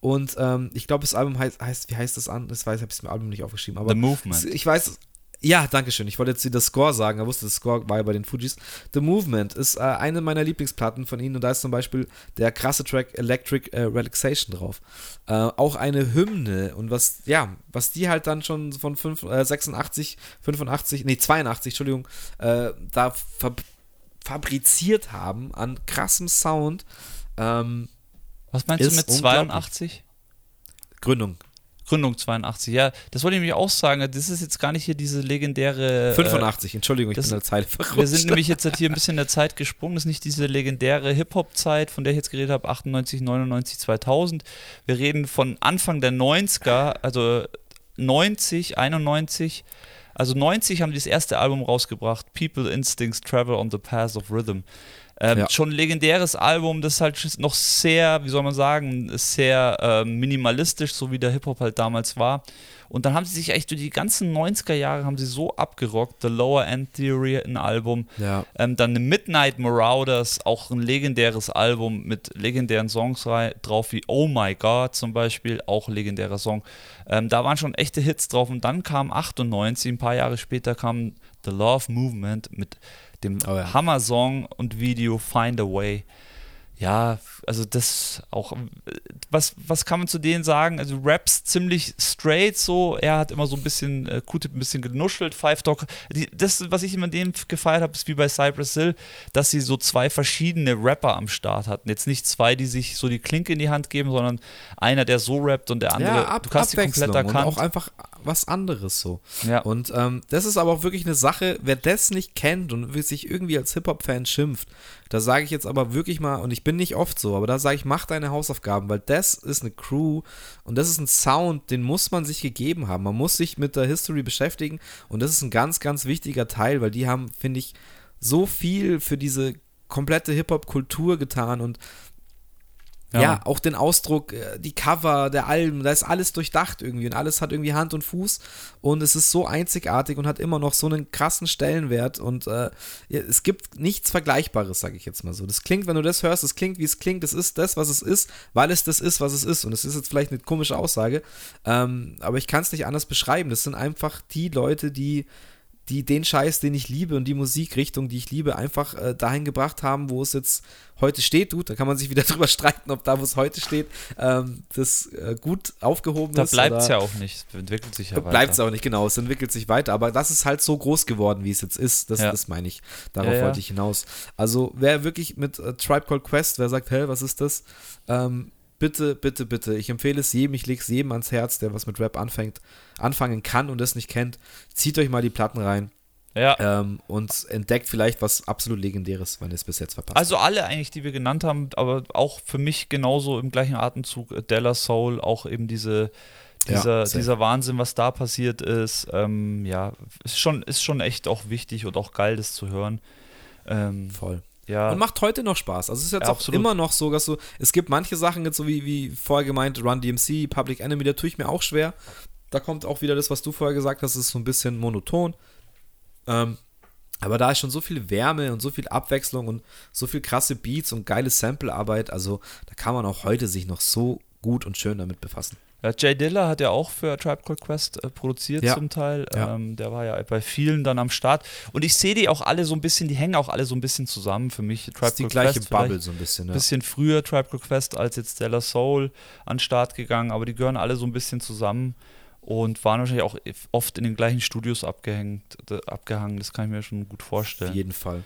Und ähm, ich glaube, das Album heißt, heißt, wie heißt das an? Das weiß ich, habe es im Album nicht aufgeschrieben. Aber The Movement. Ich weiß, ja, danke schön. Ich wollte jetzt das Score sagen, er wusste, das Score war ja bei den Fujis. The Movement ist äh, eine meiner Lieblingsplatten von ihnen und da ist zum Beispiel der krasse Track Electric äh, Relaxation drauf. Äh, auch eine Hymne und was, ja, was die halt dann schon von 5, äh, 86, 85, nee, 82, Entschuldigung, äh, da fab fabriziert haben an krassem Sound. Ähm, Was meinst du mit unglaublich. 82? Gründung. Gründung 82, ja, das wollte ich nämlich auch sagen. Das ist jetzt gar nicht hier diese legendäre. 85, Entschuldigung, ich das- bin in der Zeile verrutscht. Wir sind nämlich jetzt hier ein bisschen in der Zeit gesprungen. Das ist nicht diese legendäre Hip-Hop-Zeit, von der ich jetzt geredet habe, 98, 99, 2000. Wir reden von Anfang der 90er, also 90, 91. Also 90 haben die das erste Album rausgebracht, People Instincts Travel on the Path of Rhythm. Ähm, Ja. Schon ein legendäres Album, das halt noch sehr, wie soll man sagen, sehr ähm, minimalistisch, so wie der Hip-Hop halt damals war. Und dann haben sie sich echt durch die ganzen 90er Jahre haben sie so abgerockt. The Lower End Theory, ein Album. Ja. Ähm, dann The Midnight Marauders, auch ein legendäres Album mit legendären Songs drauf, wie Oh My God zum Beispiel, auch ein legendärer Song. Ähm, da waren schon echte Hits drauf. Und dann kam 98, ein paar Jahre später kam The Love Movement mit dem Oh ja. Hammer-Song und Video Find a Way. Ja, also das auch, was, was kann man zu denen sagen? Also Raps ziemlich straight so, er hat immer so ein bisschen, äh, Q-Tip ein bisschen genuschelt, Five Dog, die, das, was ich immer dem gefeiert habe, ist wie bei Cypress Hill, dass sie so zwei verschiedene Rapper am Start hatten. Jetzt nicht zwei, die sich so die Klinke in die Hand geben, sondern einer, der so rappt und der andere, ja, ab, du hast die komplett Abwechslung und erkannt. auch einfach was anderes so. Ja. Und ähm, das ist aber auch wirklich eine Sache, wer das nicht kennt und sich irgendwie als Hip-Hop-Fan schimpft, da sage ich jetzt aber wirklich mal, und ich bin nicht oft so, aber da sage ich, mach deine Hausaufgaben, weil das ist eine Crew und das ist ein Sound, den muss man sich gegeben haben. Man muss sich mit der History beschäftigen und das ist ein ganz, ganz wichtiger Teil, weil die haben, finde ich, so viel für diese komplette Hip-Hop-Kultur getan und ja. Ja. auch den Ausdruck, äh, die Cover der Alben, da ist alles durchdacht irgendwie und alles hat irgendwie Hand und Fuß und es ist so einzigartig und hat immer noch so einen krassen Stellenwert und äh, es gibt nichts Vergleichbares, sage ich jetzt mal so. Das klingt, wenn du das hörst, es klingt, wie es klingt, es ist das, was es ist, weil es das ist, was es ist und es ist jetzt vielleicht eine komische Aussage, ähm, aber ich kann es nicht anders beschreiben. Das sind einfach die Leute, die die den Scheiß, den ich liebe und die Musikrichtung, die ich liebe, einfach äh, dahin gebracht haben, wo es jetzt heute steht. Gut, da kann man sich wieder <laughs> drüber streiten, ob da, wo es heute steht, ähm, das äh, gut aufgehoben da ist. bleibt es ja auch nicht, entwickelt sich ja da weiter. bleibt es auch nicht, genau, es entwickelt sich weiter, aber das ist halt so groß geworden, wie es jetzt ist, das, Ja. das meine ich, darauf ja. wollte ich hinaus. Also wer wirklich mit äh, Tribe Called Quest, wer sagt, hä, was ist das, ähm, bitte, bitte, bitte, ich empfehle es jedem, ich lege es jedem ans Herz, der was mit Rap anfängt, anfangen kann und das nicht kennt, zieht euch mal die Platten rein Ja. ähm, und entdeckt vielleicht was absolut Legendäres, wenn ihr es bis jetzt verpasst. Also alle eigentlich, die wir genannt haben, aber auch für mich genauso im gleichen Atemzug äh, Della Soul, auch eben diese, Ja, dieser, safe. dieser Wahnsinn, was da passiert ist, ähm, ja, ist schon, ist schon echt auch wichtig und auch geil, das zu hören. Ähm, Voll. Ja, Und macht heute noch Spaß. Also es ist jetzt Ja, auch absolut. immer noch so, dass du, es gibt manche Sachen jetzt so wie, wie vorher gemeint, Run DMC, Public Enemy, da tue ich mir auch schwer. Da kommt auch wieder das, was du vorher gesagt hast, ist so ein bisschen monoton. Ähm, aber da ist schon so viel Wärme und so viel Abwechslung und so viel krasse Beats und geile Samplearbeit, also da kann man auch heute sich noch so gut und schön damit befassen. Ja, Jay Dilla hat ja auch für Tribe Called Quest äh, produziert Ja. zum Teil. Ja. Ähm, der war ja bei vielen dann am Start. Und ich sehe die auch alle so ein bisschen, die hängen auch alle so ein bisschen zusammen für mich. Tribe Das ist die Called gleiche Quest Bubble so ein bisschen. ein Ja. bisschen früher Tribe Called Quest als jetzt Stellar Soul an den Start gegangen, aber die gehören alle so ein bisschen zusammen und waren wahrscheinlich auch oft in den gleichen Studios abgehängt, abgehangen. Das kann ich mir schon gut Auf vorstellen. jeden Fall.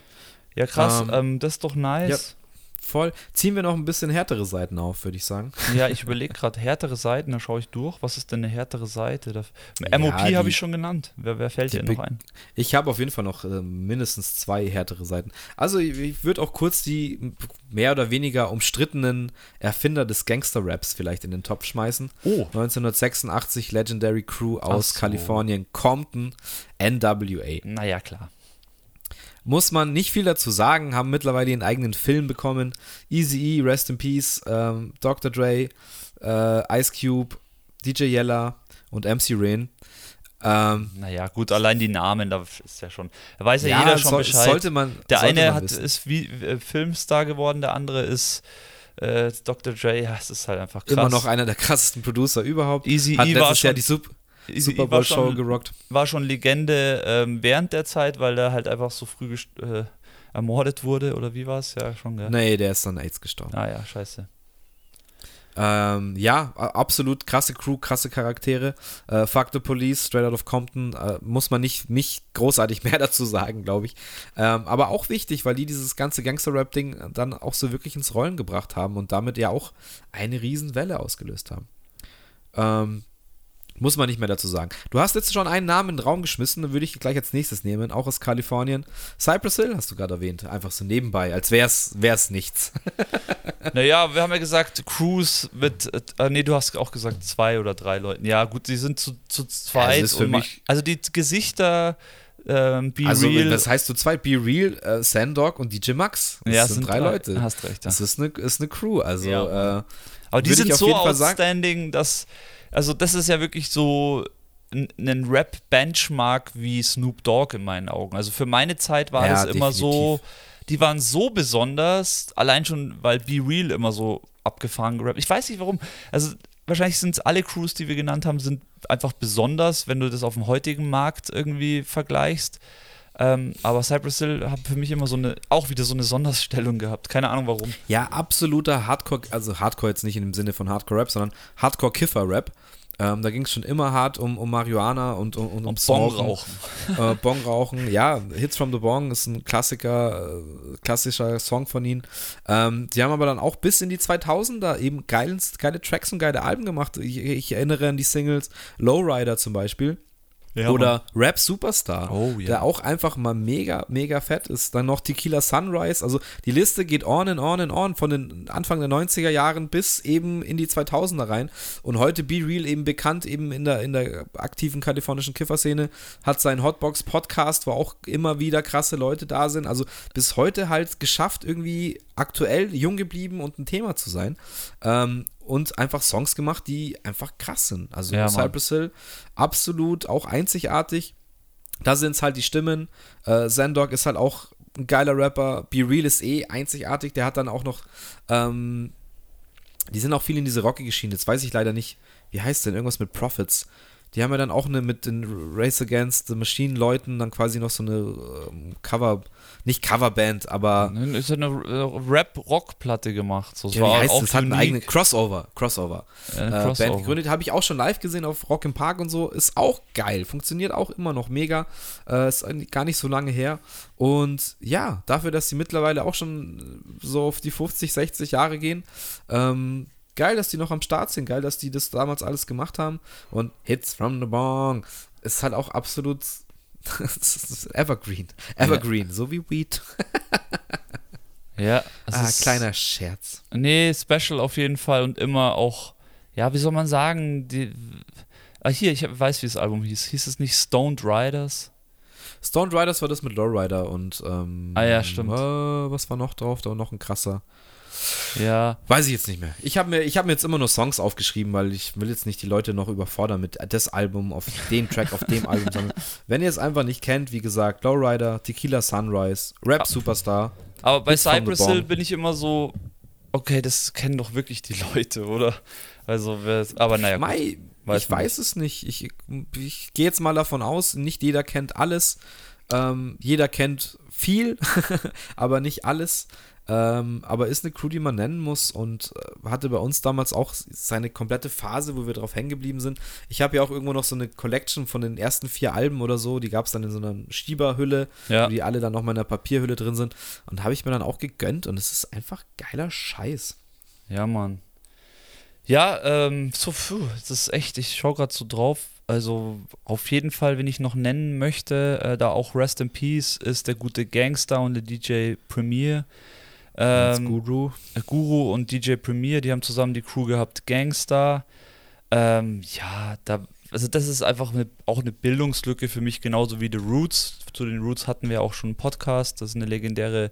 Ja, krass, Ähm, ähm, das ist doch nice. Voll. Ziehen wir noch ein bisschen härtere Seiten auf, würde ich sagen. <laughs> Ja, ich überlege gerade, härtere Seiten, da schaue ich durch. Was ist denn eine härtere Seite? Da, Ja, MOP habe ich schon genannt. Wer, wer fällt dir noch ein? Ich habe auf jeden Fall noch äh, mindestens zwei härtere Seiten. Also ich, ich würde auch kurz die mehr oder weniger umstrittenen Erfinder des Gangster-Raps vielleicht in den Topf schmeißen. Oh. 1986 Legendary Crew aus so. Kalifornien, Compton, NWA. Naja, klar. Muss man nicht viel dazu sagen, haben mittlerweile ihren eigenen Film bekommen. Easy E, Rest in Peace, ähm, Dr. Dre, äh, Ice Cube, DJ Yella und MC Rain. Ähm, Naja, gut, allein die Namen, da ist ja schon. Da weiß ja, ja, jeder schon soll- Bescheid. sollte man. der sollte eine man hat, wissen. ist wie äh, Filmstar geworden, der andere ist äh, Dr. Dre. Ja, es ist halt einfach krass. immer noch einer der krassesten Producer überhaupt. Easy Hat E war schon, Jahr die E Super war Bowl Show schon, gerockt. war schon Legende ähm, während der Zeit, weil der halt einfach so früh äh, ermordet wurde, oder wie war es? Ja, schon, gell? Nee, der ist an AIDS gestorben. Ah ja, scheiße. Ähm, ja, absolut krasse Crew, krasse Charaktere. Äh, Fuck the Police, Straight Out of Compton, äh, muss man nicht, nicht großartig <laughs> mehr dazu sagen, glaube ich. Ähm, aber auch wichtig, weil die dieses ganze Gangster-Rap-Ding dann auch so wirklich ins Rollen gebracht haben und damit ja auch eine Riesenwelle ausgelöst haben. Ähm, muss man nicht mehr dazu sagen. Du hast jetzt schon einen Namen in den Raum geschmissen, dann würde ich gleich als nächstes nehmen, auch aus Kalifornien. Cypress Hill hast du gerade erwähnt, einfach so nebenbei, als wär's, wär's nichts. <laughs> Naja, wir haben ja gesagt, Cruise mit, äh, nee, du hast auch gesagt zwei oder drei Leuten. Ja, gut, die sind zu, zu zweit. es mich- also die Gesichter, ähm, Be Also, Real. das heißt du zwei, Be Real, äh, Sandog und DJ Max. Das ja, es sind, drei, Leute. Hast recht, ja. Das ist eine, ist eine Crew. Also, Ja. äh, Aber die sind so outstanding, dass, also das ist ja wirklich so ein Rap-Benchmark wie Snoop Dogg in meinen Augen. Also für meine Zeit war Ja, das immer so, definitiv. die waren so besonders, allein schon, weil Be Real immer so abgefahren gerappt. Ich weiß nicht warum. Also wahrscheinlich sind es alle Crews, die wir genannt haben, sind einfach besonders, wenn du das auf dem heutigen Markt irgendwie vergleichst. Ähm, aber Cypress Hill hat für mich immer so eine, auch wieder so eine Sonderstellung gehabt. Keine Ahnung warum. ja, absoluter Hardcore, also Hardcore jetzt nicht in dem Sinne von Hardcore-Rap, sondern Hardcore-Kiffer-Rap. Ähm, da ging es schon immer hart um, um Marihuana und, um, um, Smoken. Bongrauchen. äh, Bong rauchen. Ja, Hits from the Bong ist ein Klassiker, äh, klassischer Song von ihnen. Ähm, die haben aber dann auch bis in die 2000er eben geilen, geile Tracks und geile Alben gemacht. Ich, ich erinnere an die Singles Lowrider zum Beispiel. Ja, Oder Rap Superstar, Oh, ja. der auch einfach mal mega, mega fett ist. Dann noch Tequila Sunrise. Also die Liste geht on and on and on von den Anfang der 90er Jahren bis eben in die 2000er rein. Und heute Be Real eben bekannt eben in der, in der aktiven kalifornischen Kifferszene, hat seinen Hotbox Podcast, wo auch immer wieder krasse Leute da sind. Also bis heute halt geschafft, irgendwie aktuell jung geblieben und ein Thema zu sein. Ähm, und einfach Songs gemacht, die einfach krass sind. Also Ja. Cypress Hill, absolut auch einzigartig. Da sind es halt die Stimmen. Äh, Zendog ist halt auch ein geiler Rapper. Be Real ist eh einzigartig. Der hat dann auch noch, ähm, die sind auch viel in diese rockige Schiene. Jetzt weiß ich leider nicht, wie heißt denn irgendwas mit Profits. Die haben ja dann auch eine mit den Race Against the Machine Leuten dann quasi noch so eine ähm, Cover, nicht Coverband, aber ist eine äh, Rap-Rock-Platte gemacht. So, ja, wie heißt auch das? Hat eine unique. eigene Crossover, Crossover. Äh, äh, Crossover. Band gegründet. Habe ich auch schon live gesehen auf Rock im Park und so. Ist auch geil. Funktioniert auch immer noch mega. Äh, ist gar nicht so lange her. Und ja, dafür, dass sie mittlerweile auch schon so auf die 50, 60 Jahre gehen, ähm, geil, dass die noch am Start sind. Geil, dass die das damals alles gemacht haben. Und Hits from the Bong ist halt auch absolut <laughs> das ist Evergreen. Evergreen, so wie Weed. Ja, Ah, kleiner Scherz. Nee, Special auf jeden Fall und immer auch, ja, wie soll man sagen, die, ah, hier, ich weiß, wie das Album hieß. Hieß es nicht Stoned Riders? Stone Riders war das mit Lowrider und ähm, Ah ja, stimmt. Äh, was war noch drauf? Da war noch ein krasser. Ja, Weiß ich jetzt nicht mehr. Ich habe mir, ich hab mir jetzt immer nur Songs aufgeschrieben, weil ich will jetzt nicht die Leute noch überfordern mit das Album auf dem Track, auf dem Album. Sondern <laughs> wenn ihr es einfach nicht kennt, wie gesagt, Lowrider, Tequila Sunrise, Rap Superstar. aber bei Cypress. Hill bin ich immer so, okay, das kennen doch wirklich die Leute, oder? Also, wer- aber naja, gut. Weiß ich weiß es nicht. Ich, ich gehe jetzt mal davon aus, nicht jeder kennt alles. Ähm, jeder kennt viel, <laughs> aber nicht alles. Ähm, aber ist eine Crew, die man nennen muss und äh, hatte bei uns damals auch seine komplette Phase, wo wir drauf hängen geblieben sind. Ich habe ja auch irgendwo noch so eine Collection von den ersten vier Alben oder so, die gab es dann in so einer Schieberhülle, Ja. wo die alle dann nochmal in einer Papierhülle drin sind. Und habe ich mir dann auch gegönnt und es ist einfach geiler Scheiß. Ja, Mann. Ja, ähm, so, puh, das ist echt, ich schaue gerade so drauf. Also auf jeden Fall, wenn ich noch nennen möchte, äh, da auch Rest in Peace ist der gute Gangster und der DJ Premier. Ähm, Guru. Guru und DJ Premier, die haben zusammen die Crew gehabt, Gangster. Ähm, ja, da, also das ist einfach eine, auch eine Bildungslücke für mich, genauso wie The Roots. Zu den Roots hatten wir auch schon einen Podcast. Das ist eine legendäre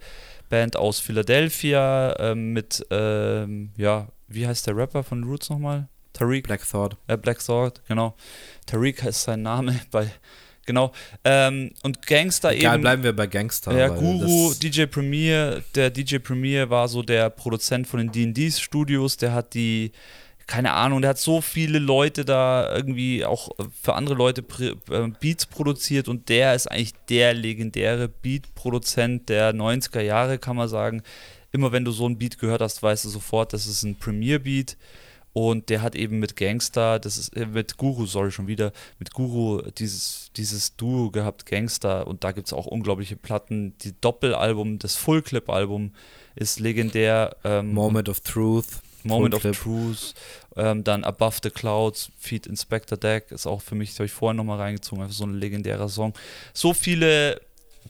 Band aus Philadelphia ähm, mit, ähm, ja, wie heißt der Rapper von Roots nochmal? Tariq. Black Thought. Äh, Black Thought, genau. Tariq heißt sein Name <laughs> bei, genau. Ähm, und Gangster Egal, eben. bleiben wir bei Gangster. Ja, weil Guru, DJ Premier, der DJ Premier war so der Produzent von den D&D-Studios, der hat die, keine Ahnung, der hat so viele Leute da irgendwie auch für andere Leute äh, Beats produziert und der ist eigentlich der legendäre Beat-Produzent der 90er Jahre, kann man sagen. Immer wenn du so ein Beat gehört hast, weißt du sofort, das ist ein Premier-Beat. Und der hat eben mit Gangster, das ist äh, mit Guru, sorry schon wieder, mit Guru dieses, dieses Duo gehabt, Gangster. Und da gibt es auch unglaubliche Platten. Die Doppelalbum, das Full-Clip-Album ist legendär. Ähm, Moment of Truth. Moment of Full Clip. Truth. Ähm, dann Above the Clouds, Feed Inspector Deck ist auch für mich, das habe ich vorher nochmal reingezogen, einfach so ein legendärer Song. So viele,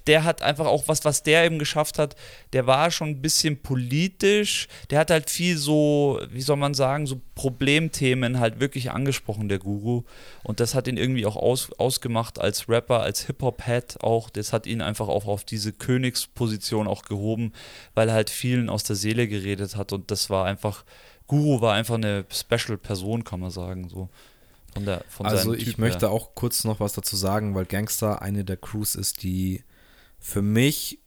der hat einfach auch was, was der eben geschafft hat, der war schon ein bisschen politisch, der hat halt viel so, wie soll man sagen, so Problemthemen halt wirklich angesprochen, der Guru. Und das hat ihn irgendwie auch aus, ausgemacht als Rapper, als Hip-Hop-Head auch. Das hat ihn einfach auch auf diese Königsposition auch gehoben, weil er halt vielen aus der Seele geredet hat. Und das war einfach, Guru war einfach eine special Person, kann man sagen. So. Von der, von Also ich Typ möchte her. auch kurz noch was dazu sagen, weil Gangster eine der Crews ist, die für mich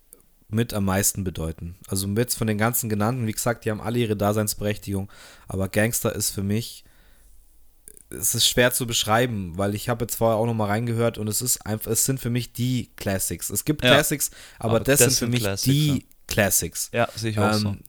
mit am meisten bedeuten. Also mit von den ganzen genannten, wie gesagt, die haben alle ihre Daseinsberechtigung, aber Gangster ist für mich, es ist schwer zu beschreiben, weil ich habe jetzt vorher auch noch mal reingehört und es ist einfach, es sind für mich die Classics. Es gibt Ja. Classics, aber, Aber das, das sind für mich Classics, die ja. Classics. Ja, sehe ich auch so. Ähm,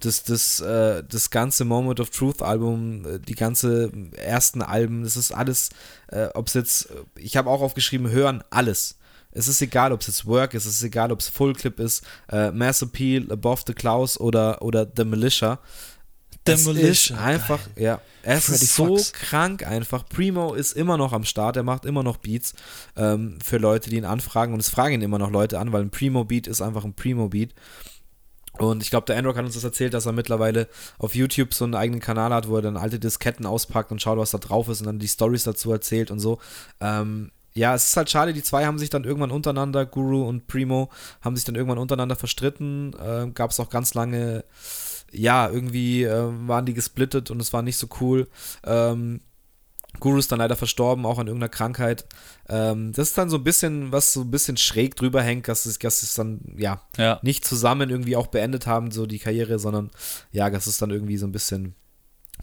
das, das, äh, das ganze Moment of Truth Album, äh, die ganze ersten Alben, das ist alles, äh, ob es jetzt, äh, ich habe auch aufgeschrieben, hören alles. Es ist egal, ob es jetzt Work ist, es ist egal, ob es Full Clip ist, äh, Mass Appeal, Above the Clouds oder, oder The Militia. Es ist Demolition, einfach, ja, es Freddy ist so Fox. krank einfach. Primo ist immer noch am Start, er macht immer noch Beats ähm, für Leute, die ihn anfragen und es fragen ihn immer noch Leute an, weil ein Primo-Beat ist einfach ein Primo-Beat. Und ich glaube, der Android hat uns das erzählt, dass er mittlerweile auf YouTube so einen eigenen Kanal hat, wo er dann alte Disketten auspackt und schaut, was da drauf ist und dann die Stories dazu erzählt und so. Ähm, ja, es ist halt schade, die zwei haben sich dann irgendwann untereinander, Guru und Primo, haben sich dann irgendwann untereinander verstritten. Ähm, Gab es auch ganz lange, ja, irgendwie äh, waren die gesplittet und es war nicht so cool. Ähm, Guru ist dann leider verstorben, auch an irgendeiner Krankheit. Ähm, das ist dann so ein bisschen, was so ein bisschen schräg drüber hängt, dass es, dass es dann, ja, Ja. nicht zusammen irgendwie auch beendet haben, so die Karriere, sondern ja, dass es dann irgendwie so ein bisschen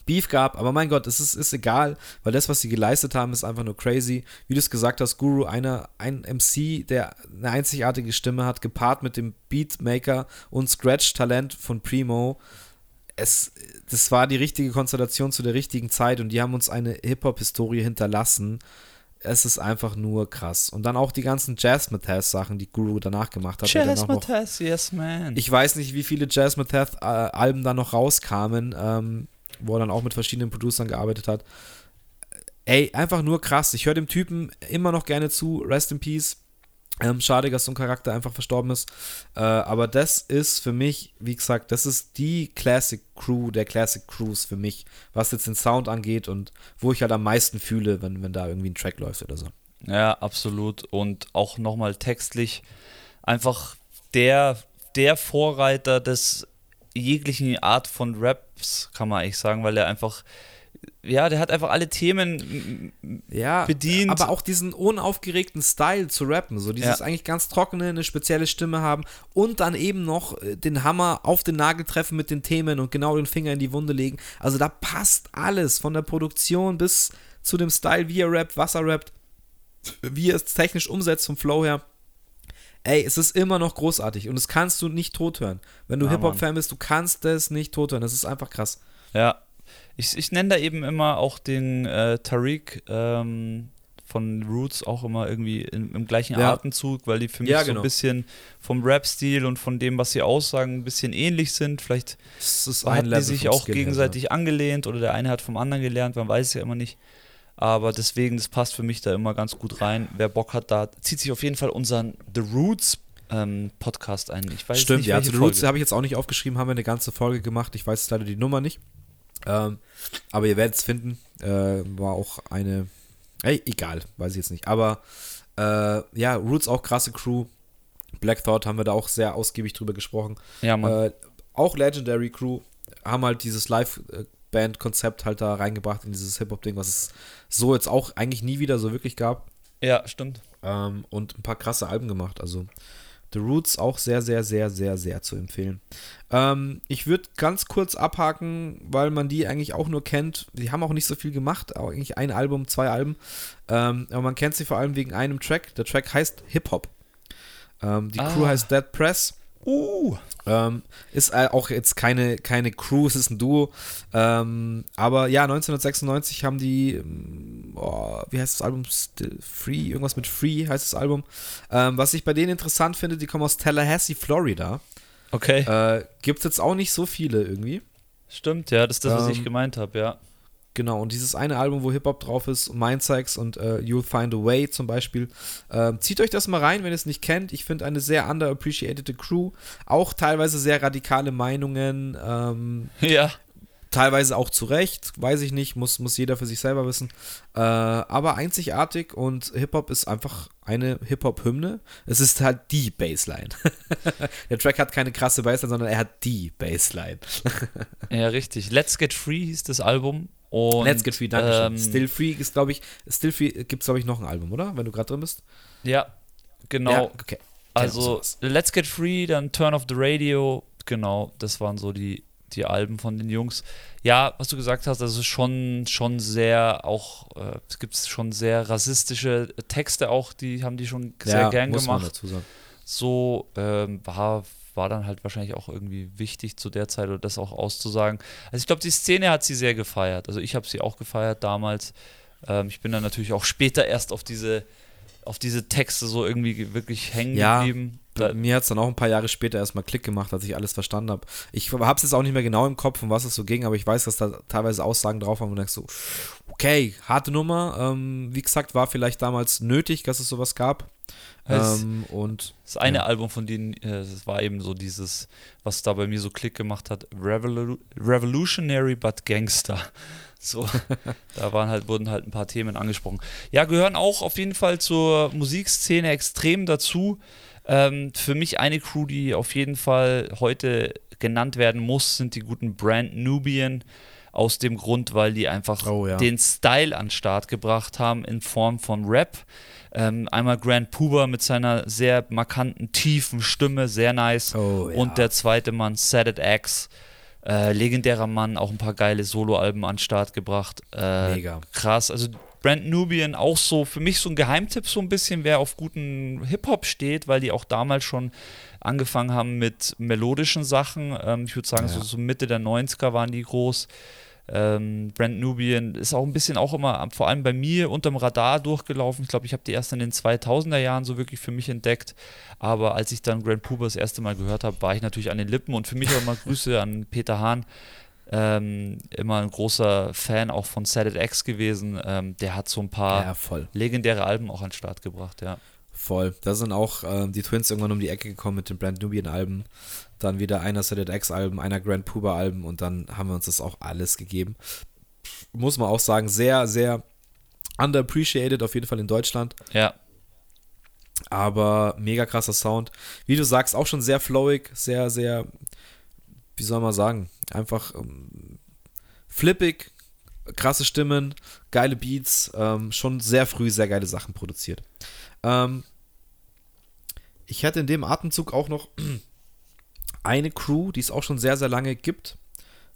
Beef gab. Aber mein Gott, es ist, ist egal, weil das, was sie geleistet haben, ist einfach nur crazy. Wie du es gesagt hast, Guru, einer, ein MC, der eine einzigartige Stimme hat, gepaart mit dem Beatmaker und Scratch-Talent von Primo. Es, das war die richtige Konstellation zu der richtigen Zeit und die haben uns eine Hip-Hop-Historie hinterlassen. Es ist einfach nur krass. Und dann auch die ganzen Jazz-Mathas-Sachen, die Guru danach gemacht hat. Jazz Mathes, yes man. ich weiß nicht, wie viele Jazz Matheth äh, Alben dann noch rauskamen, ähm, wo er dann auch mit verschiedenen Producern gearbeitet hat. Ey, einfach nur krass. Ich höre dem Typen immer noch gerne zu. Rest in Peace. Ähm, schade, dass so ein Charakter einfach verstorben ist. Äh, aber das ist für mich, wie gesagt, das ist die Classic Crew der Classic Crews für mich, was jetzt den Sound angeht und wo ich halt am meisten fühle, wenn, wenn da irgendwie ein Track läuft oder so. Ja, absolut. Und auch nochmal textlich einfach der, der Vorreiter des jeglichen Art von Raps, kann man eigentlich sagen, weil er einfach, ja, der hat einfach alle Themen ja, bedient. Aber auch diesen unaufgeregten Style zu rappen, so dieses Ja. eigentlich ganz trockene, eine spezielle Stimme haben und dann eben noch äh, den Hammer auf den Nagel treffen mit den Themen und genau den Finger in die Wunde legen. Also da passt alles, von der Produktion bis zu dem Style, wie er rappt, was er rappt, wie er es technisch umsetzt vom Flow her. Ey, es ist immer noch großartig und das kannst du nicht tot hören. Wenn du Ja, Hip-Hop-Fan bist, du kannst das nicht tot hören. Das ist einfach krass. Ja. Ich, ich nenne da eben immer auch den äh, Tariq ähm, von Roots auch immer irgendwie im, im gleichen Ja. Atemzug, weil die für mich Ja, so genau. ein bisschen vom Rap-Stil und von dem, was sie aussagen, ein bisschen ähnlich sind. Vielleicht hatten die sich auch her, gegenseitig angelehnt oder der eine hat vom anderen gelernt, man weiß es ja immer nicht. Aber deswegen, das passt für mich da immer ganz gut rein. Wer Bock hat, da zieht sich auf jeden Fall unseren The Roots ähm, Podcast ein. Ich weiß Stimmt, nicht, ja, den Roots habe ich jetzt auch nicht aufgeschrieben, haben wir eine ganze Folge gemacht. Ich weiß jetzt leider die Nummer nicht. Ähm, aber ihr werdet es finden. Äh, war auch eine. Ey, egal, weiß ich jetzt nicht. Aber äh, ja, Roots auch krasse Crew. Black Thought haben wir da auch sehr ausgiebig drüber gesprochen. Ja, Mann. Äh, auch Legendary Crew haben halt dieses Live-Band-Konzept halt da reingebracht in dieses Hip-Hop-Ding, was es so jetzt auch eigentlich nie wieder so wirklich gab. ja, stimmt. Ähm, und ein paar krasse Alben gemacht. Also The Roots auch sehr, sehr, sehr, sehr, sehr zu empfehlen. Ähm, ich würde ganz kurz abhaken, weil man die eigentlich auch nur kennt. Die haben auch nicht so viel gemacht, auch eigentlich ein Album, zwei Alben. Ähm, aber man kennt sie vor allem wegen einem Track. Der Track heißt Hip Hop. Ähm, die Crew Ah. heißt Dead Press. Uh. Ähm, ist äh, auch jetzt keine, keine Crew, es ist ein Duo. Ähm, aber ja, 1996 haben die, ähm, oh, wie heißt das Album? Still Free, irgendwas mit Free heißt das Album. Ähm, was ich bei denen interessant finde, die kommen aus Tallahassee, Florida. Okay. Äh, Gibt es jetzt auch nicht so viele irgendwie. Stimmt, ja, das ist das, was ich ähm, gemeint habe, ja. Genau, und dieses eine Album, wo Hip-Hop drauf ist, Mindsex und äh, You'll Find a Way zum Beispiel. Ähm, zieht euch das mal rein, wenn ihr es nicht kennt. Ich finde eine sehr underappreciated Crew. Auch teilweise sehr radikale Meinungen. Ähm, <laughs> Ja. teilweise auch zu Recht, weiß ich nicht, muss, muss jeder für sich selber wissen. Äh, aber einzigartig und Hip-Hop ist einfach eine Hip-Hop-Hymne. Es ist halt die Bassline. <laughs> Der Track hat keine krasse Bassline, sondern er hat die Bassline. <laughs> Ja, richtig. Let's Get Free hieß das Album. Und, Let's Get Free, danke schön. ähm, Still Free ist, glaube ich, Still Free gibt es, glaube ich, noch ein Album, oder? Wenn du gerade drin bist. Ja, genau. Ja, okay. also. Let's Get Free, dann Turn of the Radio. Genau, das waren so die, die Alben von den Jungs. Ja, was du gesagt hast, das ist schon, schon sehr auch, äh, es gibt schon sehr rassistische Texte auch, die haben die schon sehr ja, gern muss man gemacht. dazu sagen. so ähm, war, war dann halt wahrscheinlich auch irgendwie wichtig zu der Zeit oder das auch auszusagen. Also ich glaube, die Szene hat sie sehr gefeiert. Also ich habe sie auch gefeiert damals. Ähm, ich bin dann natürlich auch später erst auf diese, auf diese Texte so irgendwie ge- wirklich hängen Ja, geblieben. Da, mir hat es dann auch ein paar Jahre später erstmal Klick gemacht, als ich alles verstanden habe. Ich habe es jetzt auch nicht mehr genau im Kopf, um was es so ging, aber ich weiß, dass da teilweise Aussagen drauf waren, wo du denkst so, okay, harte Nummer. Ähm, wie gesagt, war vielleicht damals nötig, dass es sowas gab. Ähm, und das eine ja. Album von denen, äh, das war eben so dieses, was da bei mir so Klick gemacht hat, Revolu Revolutionary but Gangster. <laughs> So, da waren halt, wurden halt ein paar Themen angesprochen. Ja, gehören auch auf jeden Fall zur Musikszene extrem dazu. Ähm, für mich eine Crew, die auf jeden Fall heute genannt werden muss, sind die guten Brand Nubian. Aus dem Grund, weil die einfach Oh, ja. den Style an den Start gebracht haben in Form von Rap. Ähm, einmal Grand Puba mit seiner sehr markanten, tiefen Stimme, sehr nice. Oh, ja. Und der zweite Mann, It X, äh, legendärer Mann, auch ein paar geile Soloalben an den Start gebracht. Äh, Mega. Krass. Also Brand Nubian auch so, für mich so ein Geheimtipp so ein bisschen, wer auf guten Hip-Hop steht, weil die auch damals schon angefangen haben mit melodischen Sachen. Ähm, ich würde sagen, Ja. so, so Mitte der 90er waren die groß. Ähm, Brand Nubian ist auch ein bisschen auch immer, vor allem bei mir, unterm Radar durchgelaufen. Ich glaube, ich habe die erst in den 2000er Jahren so wirklich für mich entdeckt. Aber als ich dann Grand Puba das erste Mal gehört habe, war ich natürlich an den Lippen und für mich auch immer <laughs> Grüße an Peter Hahn. Ähm, immer ein großer Fan auch von It X gewesen. Ähm, der hat so ein paar ja, legendäre Alben auch an den Start gebracht, ja. Voll. Da sind auch ähm, die Twins irgendwann um die Ecke gekommen mit den Brand Nubian-Alben. Dann wieder einer Set X-Alben, einer Grand Puba-Alben und dann haben wir uns das auch alles gegeben. Muss man auch sagen, sehr, sehr underappreciated, auf jeden Fall in Deutschland. Ja, Aber mega krasser Sound. Wie du sagst, auch schon sehr flowig, sehr, sehr, wie soll man sagen, einfach ähm, flippig, krasse Stimmen, geile Beats, ähm, schon sehr früh sehr geile Sachen produziert. Ähm, ich hätte in dem Atemzug auch noch eine Crew, die es auch schon sehr, sehr lange gibt.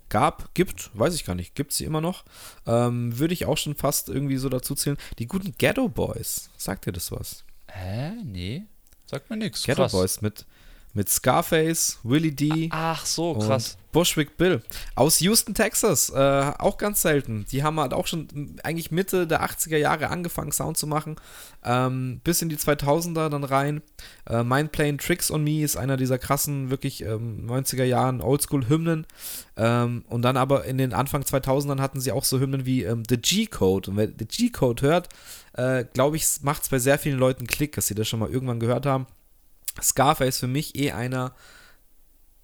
Gab, gibt, weiß ich gar nicht, gibt sie immer noch. Ähm, würde ich auch schon fast irgendwie so dazu zählen. Die guten Ghetto Boys. Sagt ihr das was? Hä? Nee. Sagt mir nichts. Ghetto Boys mit, mit Scarface, Willie D. Ach so, krass. Bushwick Bill aus Houston, Texas. Äh, auch ganz selten. Die haben halt auch schon eigentlich Mitte der 80er Jahre angefangen, Sound zu machen. Ähm, bis in die 2000er dann rein. Äh, Mind Playing Tricks on Me ist einer dieser krassen, wirklich ähm, 90er Jahren Oldschool-Hymnen. Ähm, und dann aber in den Anfang 2000ern hatten sie auch so Hymnen wie ähm, The G-Code. Und wer The G-Code hört, äh, glaube ich, macht es bei sehr vielen Leuten Klick, dass sie das schon mal irgendwann gehört haben. Scarface für mich eh einer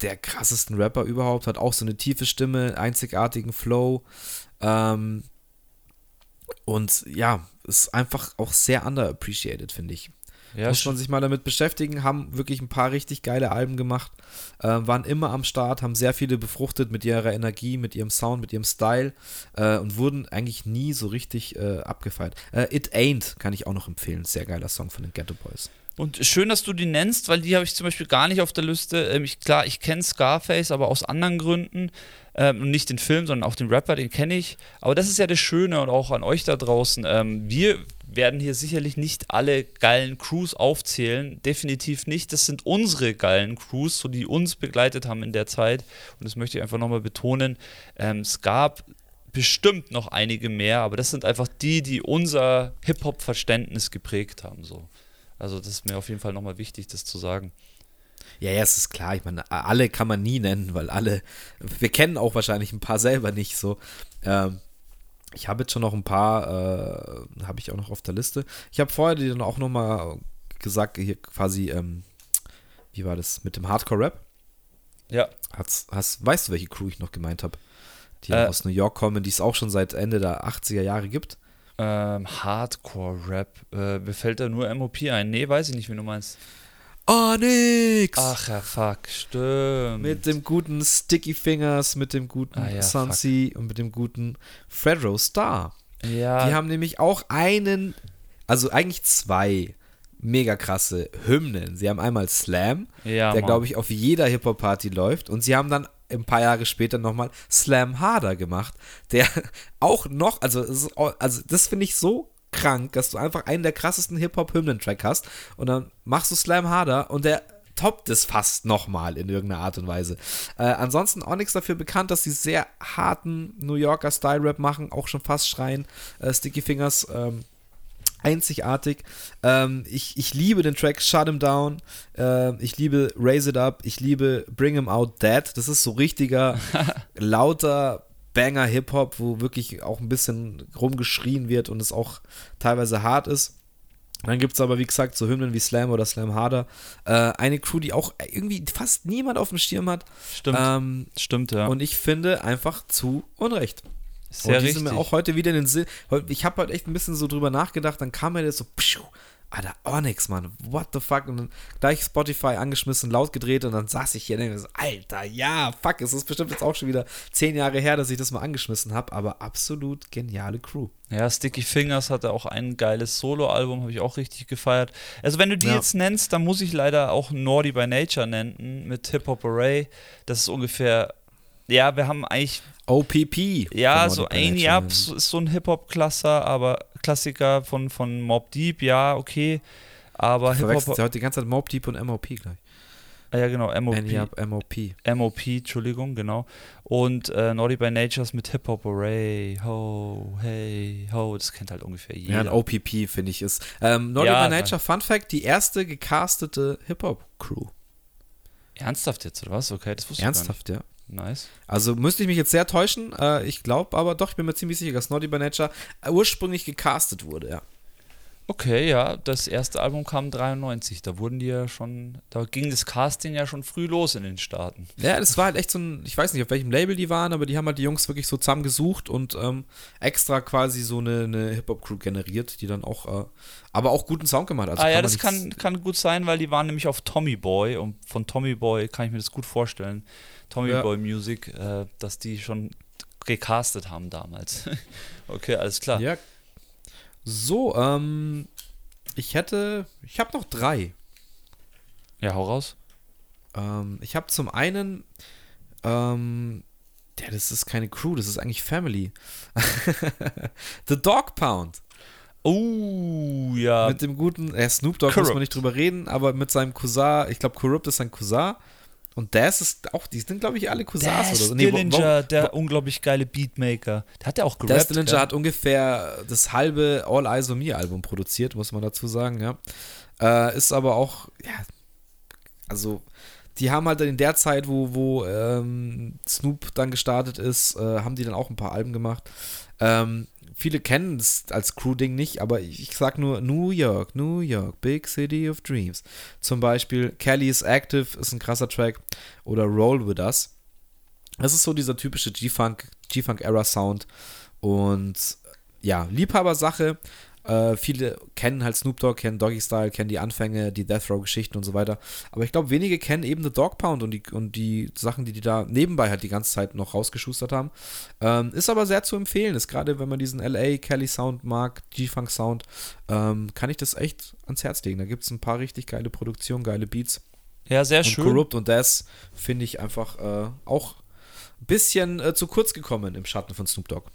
der krassesten Rapper überhaupt, hat auch so eine tiefe Stimme, einzigartigen Flow. Ähm, und ja, ist einfach auch sehr underappreciated, finde ich. Ja, Muss man sich mal damit beschäftigen, haben wirklich ein paar richtig geile Alben gemacht, äh, waren immer am Start, haben sehr viele befruchtet mit ihrer Energie, mit ihrem Sound, mit ihrem Style äh, und wurden eigentlich nie so richtig äh, abgefeiert. Äh, It Ain't kann ich auch noch empfehlen, sehr geiler Song von den Ghetto Boys. Und schön, dass du die nennst, weil die habe ich zum Beispiel gar nicht auf der Liste. Ähm, ich, klar, ich kenne Scarface, aber aus anderen Gründen. Ähm, nicht den Film, sondern auch den Rapper, den kenne ich. Aber das ist ja das Schöne und auch an euch da draußen. Ähm, wir werden hier sicherlich nicht alle geilen Crews aufzählen. Definitiv nicht. Das sind unsere geilen Crews, so die uns begleitet haben in der Zeit. Und das möchte ich einfach nochmal betonen. Ähm, es gab bestimmt noch einige mehr, aber das sind einfach die, die unser Hip-Hop-Verständnis geprägt haben. So. Also das ist mir auf jeden Fall nochmal wichtig, das zu sagen. Ja, ja, es ist klar. Ich meine, alle kann man nie nennen, weil alle, wir kennen auch wahrscheinlich ein paar selber nicht so. Ähm, ich habe jetzt schon noch ein paar, äh, habe ich auch noch auf der Liste. Ich habe vorher dir dann auch nochmal gesagt, hier quasi, ähm, wie war das mit dem Hardcore-Rap? Ja. Hast, hast, weißt du, welche Crew ich noch gemeint habe? Die äh, aus New York kommen, die es auch schon seit Ende der 80er Jahre gibt ähm, Hardcore-Rap. Äh, mir fällt da nur MOP ein. Nee, weiß ich nicht, wie du meinst. Onyx! Ach ja, fuck, stimmt. Mit dem guten Sticky Fingers, mit dem guten ah, ja, Sunsea und mit dem guten Fredro Star. Ja. Die haben nämlich auch einen, also eigentlich zwei mega krasse Hymnen. Sie haben einmal Slam, ja, der glaube ich auf jeder Hip-Hop-Party läuft und sie haben dann ein paar Jahre später nochmal Slam Harder gemacht, der <laughs> auch noch, also, also das finde ich so krank, dass du einfach einen der krassesten Hip-Hop-Hymnen-Track hast und dann machst du Slam Harder und der toppt es fast nochmal in irgendeiner Art und Weise. Äh, ansonsten Onyx dafür bekannt, dass sie sehr harten New Yorker Style-Rap machen, auch schon fast schreien. Äh, Sticky Fingers ähm, einzigartig. Ähm, ich, ich liebe den Track Shut Him Down. Äh, ich liebe Raise It Up. Ich liebe Bring Him Out Dead. Das ist so richtiger, <laughs> lauter Banger Hip-Hop, wo wirklich auch ein bisschen rumgeschrien wird und es auch teilweise hart ist. Dann gibt es aber, wie gesagt, so Hymnen wie Slam oder Slam Harder. Äh, eine Crew, die auch irgendwie fast niemand auf dem Schirm hat. Stimmt. Ähm, Stimmt, ja. Und ich finde einfach zu Unrecht. Sehr und die richtig. sind mir auch heute wieder in den Sinn. Ich habe halt echt ein bisschen so drüber nachgedacht, dann kam mir das so, pschuh, Alter, Onyx, Mann, what the fuck? Und dann gleich Spotify angeschmissen, laut gedreht und dann saß ich hier und denke so, Alter, ja, fuck, es ist bestimmt jetzt auch schon wieder zehn Jahre her, dass ich das mal angeschmissen habe, aber absolut geniale Crew. Ja, Sticky Fingers hatte auch ein geiles Solo-Album, habe ich auch richtig gefeiert. Also wenn du die ja. jetzt nennst, dann muss ich leider auch Naughty by Nature nennen mit Hip Hop Array. Das ist ungefähr, ja, wir haben eigentlich OPP. Ja, so ein Up ist so ein Hip-Hop-Klassiker, aber Klassiker von, von Mob Deep, ja, okay. Aber Hip-Hop. heute die ganze Zeit Mob Deep und MOP gleich. Ah, ja, genau, MOP. Anyup, MOP. MOP, Entschuldigung, genau. Und äh, Naughty by Natures mit Hip Hop Array, ho, hey, ho, das kennt halt ungefähr jeder. Ja, ein OPP, finde ich, ist. Ähm, Naughty ja, by Nature, Fun Fact, die erste gecastete Hip-Hop-Crew. Ernsthaft jetzt, oder was? Okay, das wusste Ernsthaft, ich nicht. ja. Nice. Also müsste ich mich jetzt sehr täuschen. Äh, ich glaube aber doch, ich bin mir ziemlich sicher, dass Naughty by Nature ursprünglich gecastet wurde, ja. Okay, ja, das erste Album kam 93. Da wurden die ja schon, da ging das Casting ja schon früh los in den Staaten. Ja, das war halt echt so ein, ich weiß nicht, auf welchem Label die waren, aber die haben halt die Jungs wirklich so zusammengesucht und ähm, extra quasi so eine, eine Hip-Hop-Crew generiert, die dann auch, äh, aber auch guten Sound gemacht hat. Also ah ja, das kann, kann gut sein, weil die waren nämlich auf Tommy Boy und von Tommy Boy kann ich mir das gut vorstellen. Tommy ja. Boy Music, äh, dass die schon gecastet haben damals. <laughs> okay, alles klar. Ja, so, ähm, ich hätte, ich habe noch drei. Ja, hau raus. Ähm, ich habe zum einen, ähm, ja, das ist keine Crew, das ist eigentlich Family. <laughs> The Dog Pound. Oh, ja. Mit dem guten, äh, Snoop Dogg Corrupt. muss man nicht drüber reden, aber mit seinem Cousin, ich glaube, Corrupt ist sein Cousin. Und Daz ist auch, die sind, glaube ich, alle Cousins oder so. Nee, Dillinger, der unglaublich geile Beatmaker. Der hat ja auch gerappt. Dillinger gell? hat ungefähr das halbe All Eyes on Me Album produziert, muss man dazu sagen, ja. Äh, ist aber auch, ja, also die haben halt in der Zeit, wo, wo ähm, Snoop dann gestartet ist, äh, haben die dann auch ein paar Alben gemacht. Ähm, viele kennen es als Crew-Ding nicht, aber ich, sag nur New York, New York, Big City of Dreams. Zum Beispiel Kelly is Active ist ein krasser Track oder Roll With Us. Das ist so dieser typische G-Funk, G-Funk-Era-Sound und ja, Liebhabersache. Äh, viele kennen halt Snoop Dogg, kennen Doggy Style, kennen die Anfänge, die Death Row-Geschichten und so weiter. Aber ich glaube, wenige kennen eben The Dog Pound und die, und die Sachen, die die da nebenbei halt die ganze Zeit noch rausgeschustert haben. Ähm, ist aber sehr zu empfehlen. Ist gerade, wenn man diesen LA Kelly Sound mag, G-Funk Sound, ähm, kann ich das echt ans Herz legen. Da gibt es ein paar richtig geile Produktionen, geile Beats. Ja, sehr Und schön. Corrupt und Das finde ich einfach äh, auch ein bisschen äh, zu kurz gekommen im Schatten von Snoop Dogg.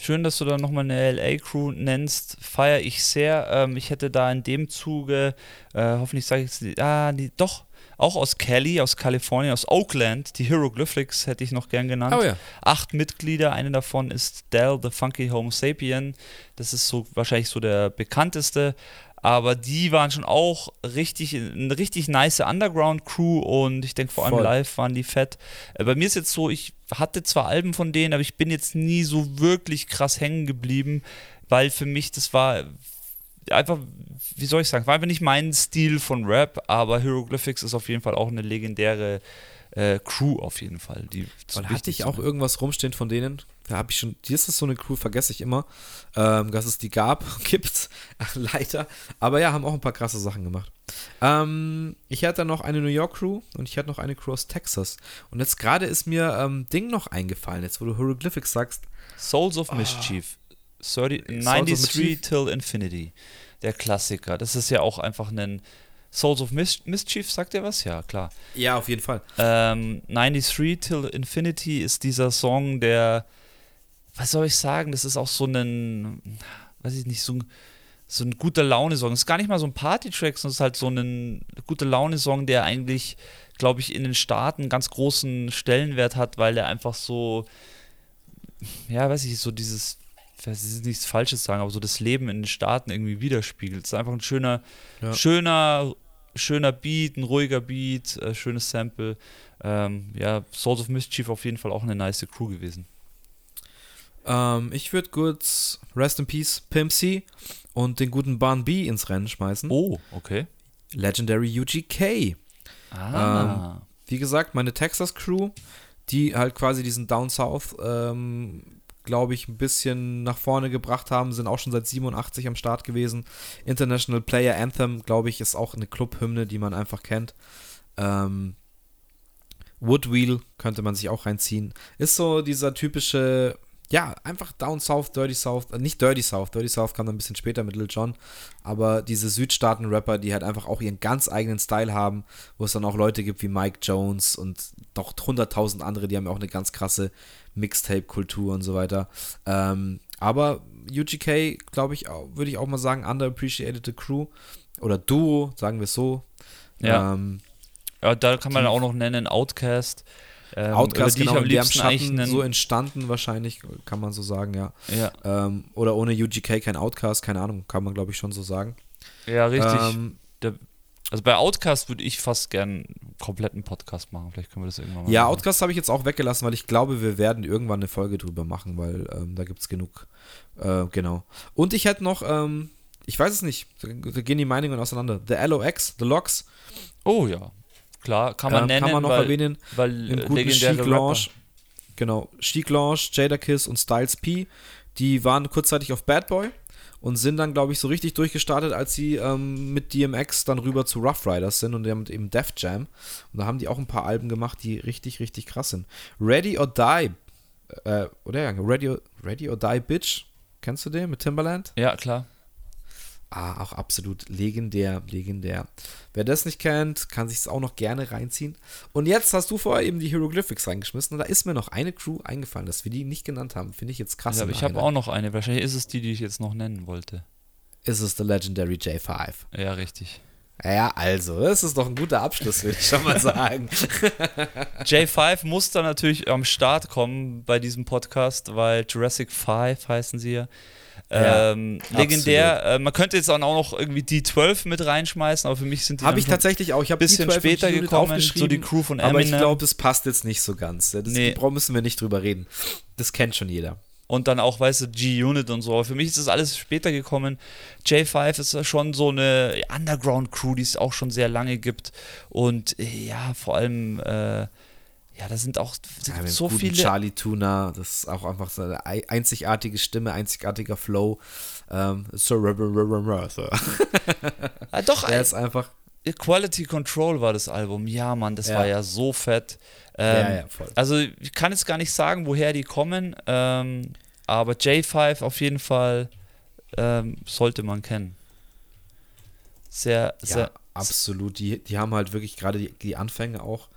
Schön, dass du da nochmal eine LA-Crew nennst. Feiere ich sehr. Ähm, ich hätte da in dem Zuge, äh, hoffentlich sage ich es, ah, die, doch, auch aus Cali, aus Kalifornien, aus Oakland, die Hieroglyphics hätte ich noch gern genannt. Oh ja. Acht Mitglieder, eine davon ist Dell, the Funky Homo Sapien. Das ist so wahrscheinlich so der bekannteste. Aber die waren schon auch richtig, eine richtig nice Underground-Crew und ich denke vor allem Voll. live waren die fett. Äh, Bei mir ist jetzt so, ich hatte zwar Alben von denen, aber ich bin jetzt nie so wirklich krass hängen geblieben, weil für mich das war einfach, wie soll ich sagen, war einfach nicht mein Stil von Rap, aber Hieroglyphics ist auf jeden Fall auch eine legendäre äh, Crew auf jeden Fall. Die Weil hatte ich auch irgendwas rumstehen von denen? Da habe ich schon, die ist das so eine Crew, vergesse ich immer, ähm, dass es die gab, <laughs> gibt, leider. Aber ja, haben auch ein paar krasse Sachen gemacht. Ähm, ich hatte noch eine New York Crew und ich hatte noch eine Crew aus Texas. Und jetzt gerade ist mir ähm, Ding noch eingefallen, jetzt wo du Hieroglyphics sagst. Souls of Mischief. 30, Souls of 93 Mischief. Till Infinity. Der Klassiker. Das ist ja auch einfach ein Souls of Mis Mischief, sagt ihr was? Ja, klar. Ja, auf jeden Fall. Ähm, 93 Till Infinity ist dieser Song, der, was soll ich sagen, das ist auch so ein, weiß ich nicht, so ein, so ein guter Laune-Song. Es ist gar nicht mal so ein Party-Track, sondern es ist halt so ein guter Laune-Song, der eigentlich, glaube ich, in den Staaten einen ganz großen Stellenwert hat, weil er einfach so, ja, weiß ich, so dieses, ich will nichts Falsches sagen, aber so das Leben in den Staaten irgendwie widerspiegelt. Es ist einfach ein schöner, Ja. schöner, schöner Beat, ein ruhiger Beat, äh, schönes Sample. Ähm, ja, Souls of Mischief auf jeden Fall auch eine nice Crew gewesen. Ähm, ich würde kurz Rest in Peace Pimp C und den guten Barn B ins Rennen schmeißen. Oh, okay. Legendary UGK. Ah. Wie gesagt, meine Texas Crew, die halt quasi diesen Down South, ähm, glaube ich, ein bisschen nach vorne gebracht haben, sind auch schon seit 87 am Start gewesen. International Player Anthem, glaube ich, ist auch eine Clubhymne, die man einfach kennt. Ähm, Woodwheel könnte man sich auch reinziehen. Ist so dieser typische, ja, einfach Down South, Dirty South, äh, nicht Dirty South, Dirty South kam dann ein bisschen später mit Lil Jon, aber diese Südstaaten-Rapper, die halt einfach auch ihren ganz eigenen Style haben, wo es dann auch Leute gibt wie Mike Jones und noch 100.000 andere, die haben ja auch eine ganz krasse Mixtape-Kultur und so weiter. Ähm, aber UGK, glaube ich, würde ich auch mal sagen, underappreciated Crew oder Duo, sagen wir so. Ja. Ähm, ja, da kann man auch noch nennen Outcast. Ähm, Outcast, die genau, ich am liebsten Schatten so entstanden wahrscheinlich, kann man so sagen, ja. ja, Ähm, oder ohne UGK kein Outcast, keine Ahnung, kann man glaube ich schon so sagen. ja, richtig. Ähm, also bei Outcast würde ich fast gern einen kompletten Podcast machen. Vielleicht können wir das irgendwann mal ja, machen. Outcast habe ich jetzt auch weggelassen, weil ich glaube, wir werden irgendwann eine Folge drüber machen, weil ähm, da gibt es genug. Äh, genau. Und ich hätte noch, ähm, ich weiß es nicht, da, da gehen die Meinungen auseinander. The LOX, The Locks, Oh ja, klar, kann man ähm, nennen, kann man noch weil, erwähnen. weil Im äh, guten legendäre Chic. Lounge. Genau. Chic Lounge, Jada Kiss und Styles P. Die waren kurzzeitig auf Bad Boy und sind dann, glaube ich, so richtig durchgestartet, als sie ähm, mit DMX dann rüber zu Rough Riders sind und damit eben Def Jam. Und da haben die auch ein paar Alben gemacht, die richtig, richtig krass sind. Ready or Die, äh, oder ja, Ready Ready or Die Bitch. Kennst du den mit Timbaland? Ja, klar. Ah, auch absolut legendär, legendär. Wer das nicht kennt, kann sich es auch noch gerne reinziehen. Und jetzt hast du vorher eben die Hieroglyphics reingeschmissen und da ist mir noch eine Crew eingefallen, dass wir die nicht genannt haben. Finde ich jetzt krass. Ja, aber ich habe auch noch eine. Wahrscheinlich ist es die, die ich jetzt noch nennen wollte. ist es der Legendary J5. Ja, richtig. Ja, also, das ist doch ein guter Abschluss, würde ich schon mal <laughs> sagen. J5 muss dann natürlich am Start kommen bei diesem Podcast, weil Jurassic 5 heißen sie ja. Ja, ähm, legendär. Äh, man könnte jetzt auch noch irgendwie D12 mit reinschmeißen, aber für mich sind die Habe ich tatsächlich auch. Ich habe ein bisschen die 12 später gekommen, so die Crew von Eminem. Aber ich glaube, das passt jetzt nicht so ganz. Das Nee. müssen wir nicht drüber reden. Das kennt schon jeder. Und dann auch, weißt du, G-Unit und so. Für mich ist das alles später gekommen. J5 ist ja schon so eine Underground-Crew, die es auch schon sehr lange gibt. Und äh, ja, vor allem, äh, ja, da sind auch Ja, so viele. Charlie Tuna, das ist auch einfach so eine ei- einzigartige Stimme, einzigartiger Flow. Ähm, so, so. <laughs> Ah, doch, Er ist einfach. Quality Control war das Album. Ja, Mann, das Ja. war ja so fett. Ähm, Ja, ja, voll. Also, ich kann jetzt gar nicht sagen, woher die kommen, ähm, aber J5 auf jeden Fall ähm, sollte man kennen. Sehr, Ja, sehr. absolut. Die, die haben halt wirklich gerade die, die Anfänge auch.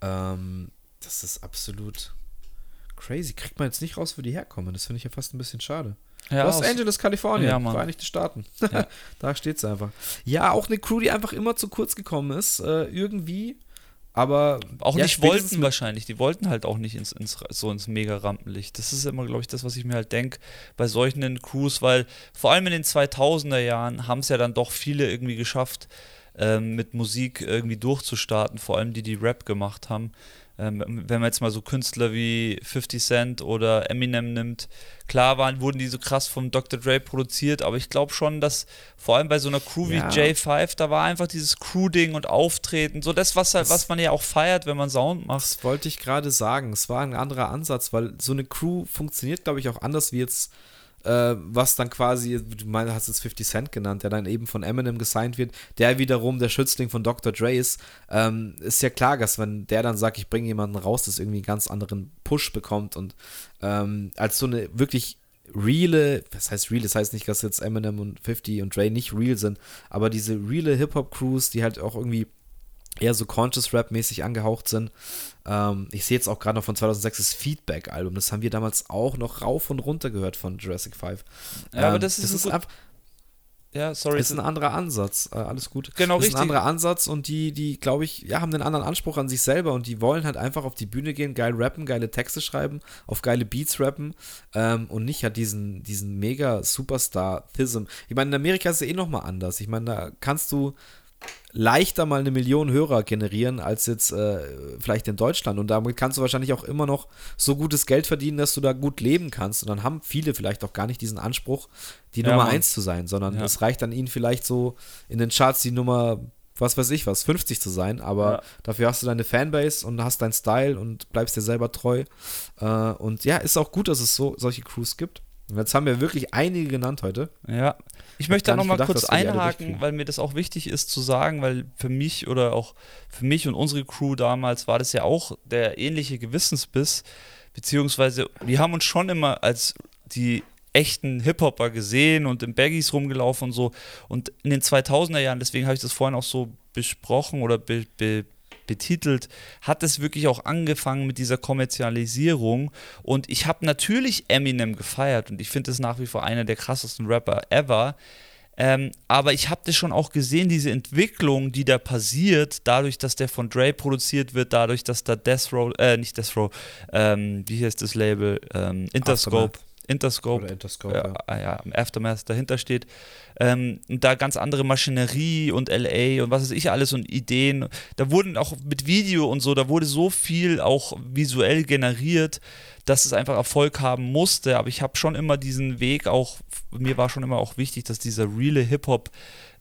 Ähm, das ist absolut crazy. Kriegt man jetzt nicht raus, wo die herkommen. Das finde ich ja fast ein bisschen schade. Ja, Los Angeles, Kalifornien, Ja. Vereinigte Staaten. Ja. <laughs> da steht es einfach. Ja, auch eine Crew, die einfach immer zu kurz gekommen ist, äh, irgendwie. Aber Auch ja, nicht wollten wahrscheinlich. Die wollten halt auch nicht ins, ins, so ins Mega-Rampenlicht. Das ist immer, glaube ich, das, was ich mir halt denke bei solchen Crews, weil vor allem in den 2000er Jahren haben es ja dann doch viele irgendwie geschafft, ähm, mit Musik irgendwie durchzustarten, vor allem die, die Rap gemacht haben. Ähm, wenn man jetzt mal so Künstler wie 50 Cent oder Eminem nimmt, klar waren, wurden die so krass von Dr. Dre produziert, aber ich glaube schon, dass vor allem bei so einer Crew Ja. wie J5, da war einfach dieses Crew-Ding und Auftreten, so das, was, halt, Das- was man ja auch feiert, wenn man Sound macht. Das wollte ich gerade sagen. Es war ein anderer Ansatz, weil so eine Crew funktioniert, glaube ich, auch anders wie jetzt, äh, was dann quasi, du meinst, hast jetzt 50 Cent genannt, der dann eben von Eminem gesigned wird, der wiederum der Schützling von Dr. Dre ist. Ähm, ist ja klar, dass wenn der dann sagt, ich bringe jemanden raus, das irgendwie einen ganz anderen Push bekommt und ähm, als so eine wirklich reale, was heißt real, das heißt nicht, dass jetzt Eminem und 50 und Dre nicht real sind, aber diese reale Hip-Hop-Crews, die halt auch irgendwie eher so Conscious Rap-mäßig angehaucht sind. Ähm, ich sehe jetzt auch gerade noch von 2006 das Feedback-Album. Das haben wir damals auch noch rauf und runter gehört von Jurassic 5. Ja, aber das ist ein gut- einfach, Ja, sorry. ist ein anderer Ansatz. Äh, alles gut. Genau, das ist ein richtig. anderer Ansatz und die, die glaube ich, ja, haben einen anderen Anspruch an sich selber und die wollen halt einfach auf die Bühne gehen, geil rappen, geile Texte schreiben, auf geile Beats rappen ähm, und nicht halt diesen, diesen mega Superstar-Thism. Ich meine, in Amerika ist es eh nochmal anders. Ich meine, da kannst du leichter mal eine Million Hörer generieren als jetzt äh, vielleicht in Deutschland. Und damit kannst du wahrscheinlich auch immer noch so gutes Geld verdienen, dass du da gut leben kannst. Und dann haben viele vielleicht auch gar nicht diesen Anspruch, die Ja, Nummer. 1 zu sein, sondern Ja. es reicht an ihnen vielleicht so in den Charts die Nummer, was weiß ich was, 50 zu sein. Aber Ja. dafür hast du deine Fanbase und hast deinen Style und bleibst dir selber treu. Äh, und ja, ist auch gut, dass es so solche Crews gibt. Und jetzt haben wir wirklich einige genannt heute. Ja, ich möchte da nochmal kurz einhaken, weil mir das auch wichtig ist zu sagen, weil für mich oder auch für mich und unsere Crew damals war das ja auch der ähnliche Gewissensbiss, beziehungsweise wir haben uns schon immer als die echten Hip-Hopper gesehen und in Baggies rumgelaufen und so. Und in den 2000er Jahren, deswegen habe ich das vorhin auch so besprochen oder be, be, betitelt, hat es wirklich auch angefangen mit dieser Kommerzialisierung. Und ich habe natürlich Eminem gefeiert und ich finde es nach wie vor einer der krassesten Rapper ever. Ähm, aber ich habe das schon auch gesehen, diese Entwicklung, die da passiert, dadurch, dass der von Dre produziert wird, dadurch, dass da Death Row, äh, nicht Death Row, ähm, wie heißt das Label? Ähm, Interscope. Interscope Interscope, ja, ja. ah ja, im Aftermath dahinter steht. Ähm, und da ganz andere Maschinerie und LA und was weiß ich alles und Ideen. Da wurden auch mit Video und so, da wurde so viel auch visuell generiert, dass es einfach Erfolg haben musste. Aber ich habe schon immer diesen Weg auch, mir war schon immer auch wichtig, dass dieser reale Hip-Hop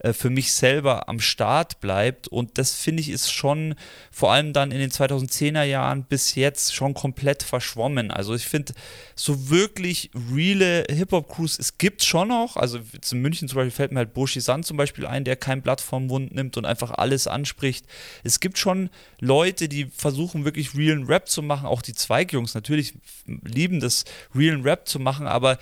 äh, für mich selber am Start bleibt. Und das finde ich ist schon vor allem dann in den 2010er Jahren bis jetzt schon komplett verschwommen. Also ich finde, so wirklich reale Hip-Hop-Crews, es gibt schon noch, also in München zum Beispiel fällt mir halt Boshi San zum Beispiel ein, der kein Blatt vom Mund nimmt und einfach alles anspricht. Es gibt schon Leute, die versuchen wirklich realen Rap zu machen, auch die Zweigjungs natürlich lieben das, realen Rap zu machen, aber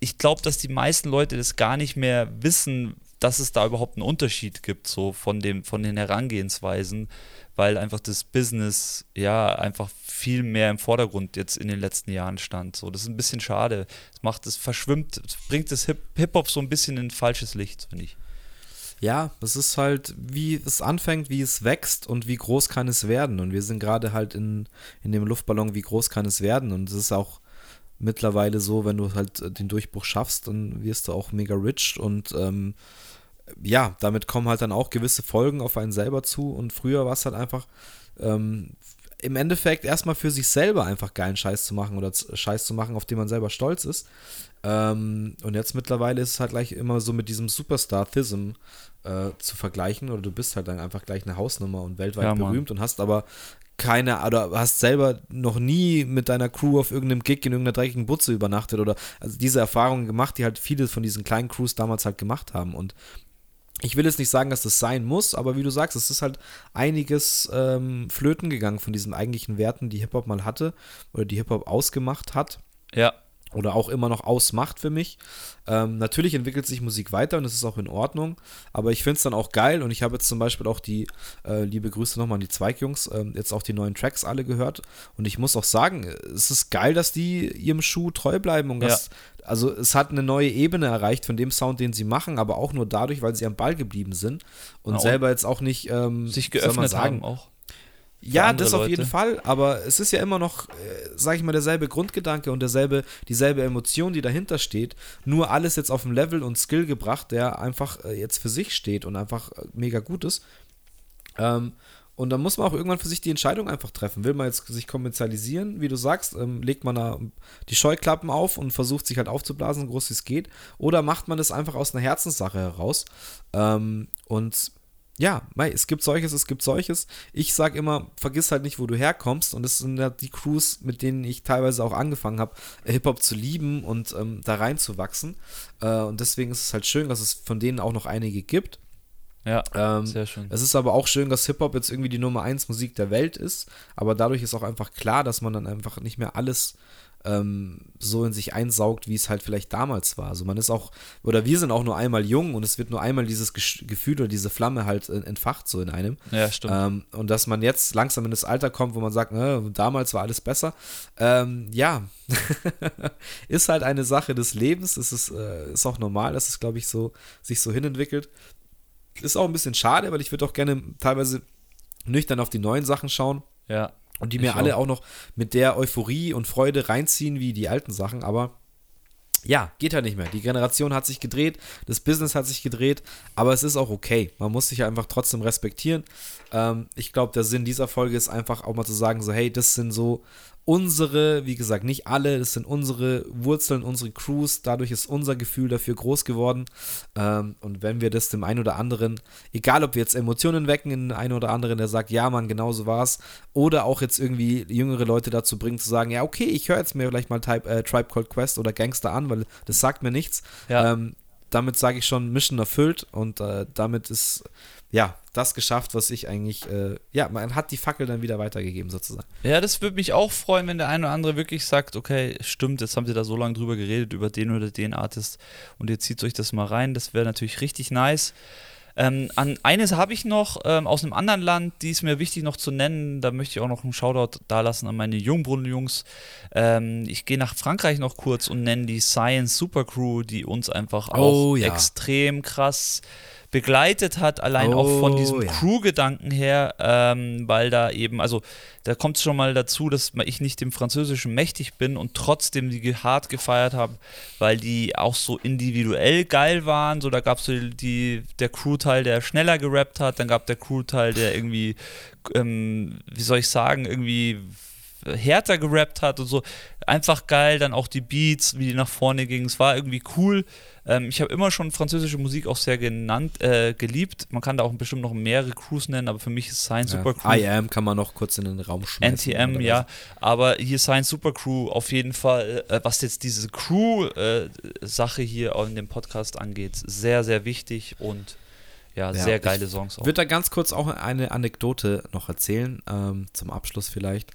ich glaube, dass die meisten Leute das gar nicht mehr wissen, dass es da überhaupt einen Unterschied gibt, so von, dem, von den Herangehensweisen. weil einfach das Business ja einfach viel mehr im Vordergrund jetzt in den letzten Jahren stand. So, das ist ein bisschen schade. Es macht, es verschwimmt, bringt das Hip-Hop so ein bisschen in falsches Licht, finde ich. Ja, es ist halt, wie es anfängt, wie es wächst und wie groß kann es werden. Und wir sind gerade halt in, in dem Luftballon, wie groß kann es werden. Und es ist auch mittlerweile so, wenn du halt den Durchbruch schaffst, dann wirst du auch mega rich und ähm, ja, damit kommen halt dann auch gewisse Folgen auf einen selber zu. Und früher war es halt einfach ähm, im Endeffekt erstmal für sich selber einfach geilen Scheiß zu machen oder Scheiß zu machen, auf den man selber stolz ist. Ähm, und jetzt mittlerweile ist es halt gleich immer so mit diesem Superstar-Thism äh, zu vergleichen. Oder du bist halt dann einfach gleich eine Hausnummer und weltweit ja, berühmt und hast aber keine, oder hast selber noch nie mit deiner Crew auf irgendeinem Gig in irgendeiner dreckigen Butze übernachtet oder also diese Erfahrungen gemacht, die halt viele von diesen kleinen Crews damals halt gemacht haben. Und ich will jetzt nicht sagen, dass das sein muss, aber wie du sagst, es ist halt einiges ähm, flöten gegangen von diesen eigentlichen Werten, die Hip-Hop mal hatte oder die Hip-Hop ausgemacht hat. Ja oder auch immer noch ausmacht für mich. Ähm, natürlich entwickelt sich Musik weiter und das ist auch in Ordnung, aber ich finde es dann auch geil und ich habe jetzt zum Beispiel auch die, äh, liebe Grüße nochmal an die Zweigjungs, äh, jetzt auch die neuen Tracks alle gehört und ich muss auch sagen, es ist geil, dass die ihrem Schuh treu bleiben und das, ja. also es hat eine neue Ebene erreicht von dem Sound, den sie machen, aber auch nur dadurch, weil sie am Ball geblieben sind und, ja, selber jetzt auch nicht ähm, sich geöffnet sagen, haben auch. Ja, das auf jeden Fall, aber es ist ja immer noch, äh, sag ich mal, derselbe Grundgedanke und derselbe, dieselbe Emotion, die dahinter steht. Nur alles jetzt auf ein Level und Skill gebracht, der einfach äh, jetzt für sich steht und einfach äh, mega gut ist. Ähm, und dann muss man auch irgendwann für sich die Entscheidung einfach treffen. Will man jetzt sich kommerzialisieren, wie du sagst, ähm, legt man da die Scheuklappen auf und versucht sich halt aufzublasen, so groß wie es geht, oder macht man das einfach aus einer Herzenssache heraus? Ähm, und ja, mei, es gibt solches, es gibt solches. Ich sage immer, vergiss halt nicht, wo du herkommst. Und das sind ja die Crews, mit denen ich teilweise auch angefangen habe, Hip-Hop zu lieben und ähm, da reinzuwachsen. Äh, und deswegen ist es halt schön, dass es von denen auch noch einige gibt. Ja, ähm, sehr schön. Es ist aber auch schön, dass Hip-Hop jetzt irgendwie die Nummer 1 Musik der Welt ist. Aber dadurch ist auch einfach klar, dass man dann einfach nicht mehr alles ähm, so in sich einsaugt, wie es halt vielleicht damals war. Also man ist auch, oder wir sind auch nur einmal jung und es wird nur einmal dieses Gefühl oder diese Flamme halt äh, entfacht so in einem. Ja, stimmt. Ähm, und dass man jetzt langsam in das Alter kommt, wo man sagt, äh, damals war alles besser. Ähm, ja, <laughs> ist halt eine Sache des Lebens. Es ist, äh, ist auch normal, dass es, glaube ich, so sich so hinentwickelt. Ist auch ein bisschen schade, weil ich würde auch gerne teilweise nüchtern auf die neuen Sachen schauen. Ja. Und die mir alle auch. auch noch mit der Euphorie und Freude reinziehen wie die alten Sachen, aber ja, geht halt nicht mehr. Die Generation hat sich gedreht, das Business hat sich gedreht, aber es ist auch okay. Man muss sich einfach trotzdem respektieren. Ähm, ich glaube, der Sinn dieser Folge ist einfach auch mal zu sagen, so, hey, das sind so unsere, wie gesagt, nicht alle, das sind unsere Wurzeln, unsere Crews, dadurch ist unser Gefühl dafür groß geworden. Ähm, und wenn wir das dem einen oder anderen, egal ob wir jetzt Emotionen wecken in den einen oder anderen, der sagt, ja, Mann, genau so war's, oder auch jetzt irgendwie jüngere Leute dazu bringen, zu sagen, ja, okay, ich höre jetzt mir vielleicht mal Type, äh, Tribe Called Quest oder Gangster an, weil das sagt mir nichts. Ja. Ähm, damit sage ich schon, Mission erfüllt und äh, damit ist ja, das geschafft, was ich eigentlich, äh, ja, man hat die Fackel dann wieder weitergegeben sozusagen. Ja, das würde mich auch freuen, wenn der eine oder andere wirklich sagt, okay, stimmt, jetzt haben sie da so lange drüber geredet, über den oder den Artist und ihr zieht euch das mal rein, das wäre natürlich richtig nice. Ähm, an eines habe ich noch ähm, aus einem anderen Land, die ist mir wichtig noch zu nennen. Da möchte ich auch noch einen Shoutout dalassen an meine Jungbrunnen-Jungs. Ähm, ich gehe nach Frankreich noch kurz und nenne die Science Super Crew, die uns einfach auch oh, ja. extrem krass begleitet hat, allein oh, auch von diesem ja. Crew-Gedanken her, ähm, weil da eben, also da kommt es schon mal dazu, dass ich nicht dem Französischen mächtig bin und trotzdem die hart gefeiert habe, weil die auch so individuell geil waren. So, da gab es so die, der Crew-Teil, der schneller gerappt hat, dann gab der Crew-Teil, der irgendwie, ähm, wie soll ich sagen, irgendwie härter gerappt hat und so. Einfach geil, dann auch die Beats, wie die nach vorne gingen. Es war irgendwie cool. Ähm, ich habe immer schon französische Musik auch sehr genannt, äh, geliebt. Man kann da auch bestimmt noch mehrere Crews nennen, aber für mich ist Science ja. Super Crew. I Am kann man noch kurz in den Raum schmeißen. NTM, ja. Aber hier Science Super Crew auf jeden Fall, äh, was jetzt diese Crew-Sache äh, hier in dem Podcast angeht, sehr, sehr wichtig und ja, ja sehr geile Songs auch. Ich würde da ganz kurz auch eine Anekdote noch erzählen, ähm, zum Abschluss vielleicht.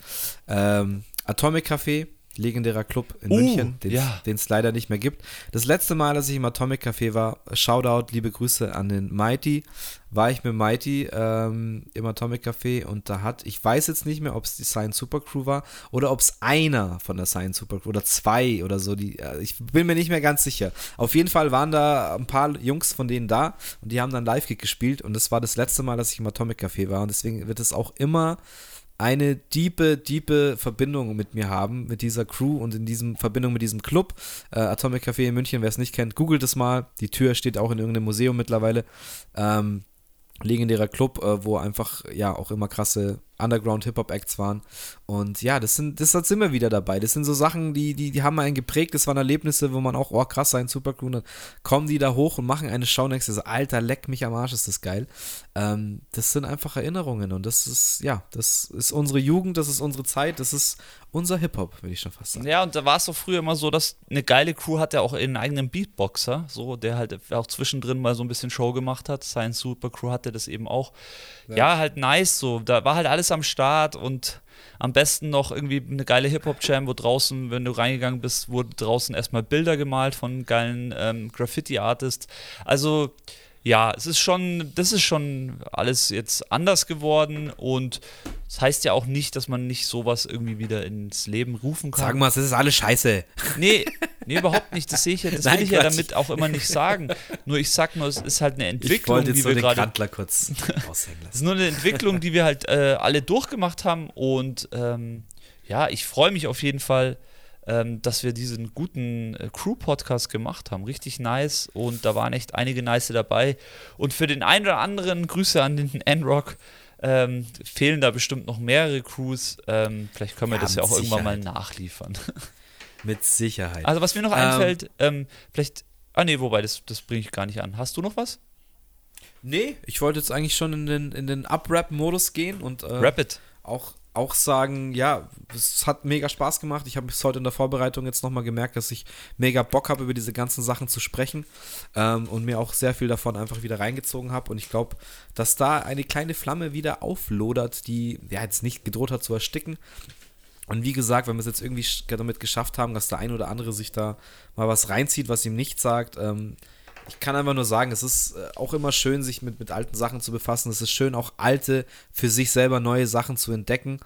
Ähm, Atomic Café legendärer Club in Uh, München, den ja. es leider nicht mehr gibt. Das letzte Mal, als ich im Atomic Café war, Shoutout, liebe Grüße an den Mighty, war ich mit Mighty ähm, im Atomic Café und da hat, ich weiß jetzt nicht mehr, ob es die Science Super Crew war oder ob es einer von der Science Super Crew oder zwei oder so, die, äh, ich bin mir nicht mehr ganz sicher. Auf jeden Fall waren da ein paar Jungs von denen da und die haben dann Live-Kick gespielt und das war das letzte Mal, dass ich im Atomic Café war und deswegen wird es auch immer eine diepe, diepe Verbindung mit mir haben, mit dieser Crew und in diesem Verbindung mit diesem Club. Äh, Atomic Café in München, wer es nicht kennt, googelt es mal. Die Tür steht auch in irgendeinem Museum mittlerweile. Ähm, legendärer Club, äh, wo einfach ja auch immer krasse Underground-Hip-Hop-Acts waren. Und ja, das sind, das sind wir wieder dabei. Das sind so Sachen, die, die, die haben einen geprägt. Das waren Erlebnisse, wo man auch, oh krass, sein Supercrew. Dann kommen die da hoch und machen eine Show nächstes. So, Alter, leck mich am Arsch, ist das geil. Ähm, das sind einfach Erinnerungen und das ist, ja, das ist unsere Jugend, das ist unsere Zeit, das ist unser Hip-Hop, würde ich schon fast sagen. Ja, und da war es doch früher immer so, dass eine geile Crew hat ja auch einen eigenen Beatboxer, so, der halt auch zwischendrin mal so ein bisschen Show gemacht hat. Science Super Crew hatte das eben auch. Ja. ja, halt nice, so. Da war halt alles am Start und am besten noch irgendwie eine geile Hip-Hop-Jam, wo draußen, wenn du reingegangen bist, wurden draußen erstmal Bilder gemalt von geilen ähm, Graffiti-Artists. Also, ja, es ist schon, das ist schon alles jetzt anders geworden und das heißt ja auch nicht, dass man nicht sowas irgendwie wieder ins Leben rufen kann. Sag mal, das ist alles scheiße. Nee, <laughs> nee, überhaupt nicht. Das sehe ich ja, das <laughs> Nein, will ich Quatsch. ja damit auch immer nicht sagen. Nur ich sag nur, es ist halt eine Entwicklung, die wir gerade. kurz <laughs> aushängen lassen. Es ist nur eine Entwicklung, die wir halt äh, alle durchgemacht haben und ähm, ja, ich freue mich auf jeden Fall ähm, dass wir diesen guten äh, Crew-Podcast gemacht haben. Richtig nice und da waren echt einige nice dabei. Und für den einen oder anderen Grüße an den N-Rock. Ähm, fehlen da bestimmt noch mehrere Crews. Ähm, vielleicht können wir ja, das ja auch Sicherheit. irgendwann mal nachliefern. <laughs> Mit Sicherheit. Also, was mir noch einfällt, ähm, vielleicht. Ah, nee, wobei, das, das bringe ich gar nicht an. Hast du noch was? Nee, ich wollte jetzt eigentlich schon in den, in den Up-Rap-Modus gehen und äh, Rapid. auch auch sagen, ja, es hat mega Spaß gemacht. Ich habe es heute in der Vorbereitung jetzt nochmal gemerkt, dass ich mega Bock habe, über diese ganzen Sachen zu sprechen ähm, und mir auch sehr viel davon einfach wieder reingezogen habe. Und ich glaube, dass da eine kleine Flamme wieder auflodert, die ja jetzt nicht gedroht hat zu ersticken. Und wie gesagt, wenn wir es jetzt irgendwie damit geschafft haben, dass der ein oder andere sich da mal was reinzieht, was ihm nicht sagt, ähm, ich kann einfach nur sagen, es ist äh, auch immer schön, sich mit, mit alten Sachen zu befassen. Es ist schön, auch alte, für sich selber neue Sachen zu entdecken.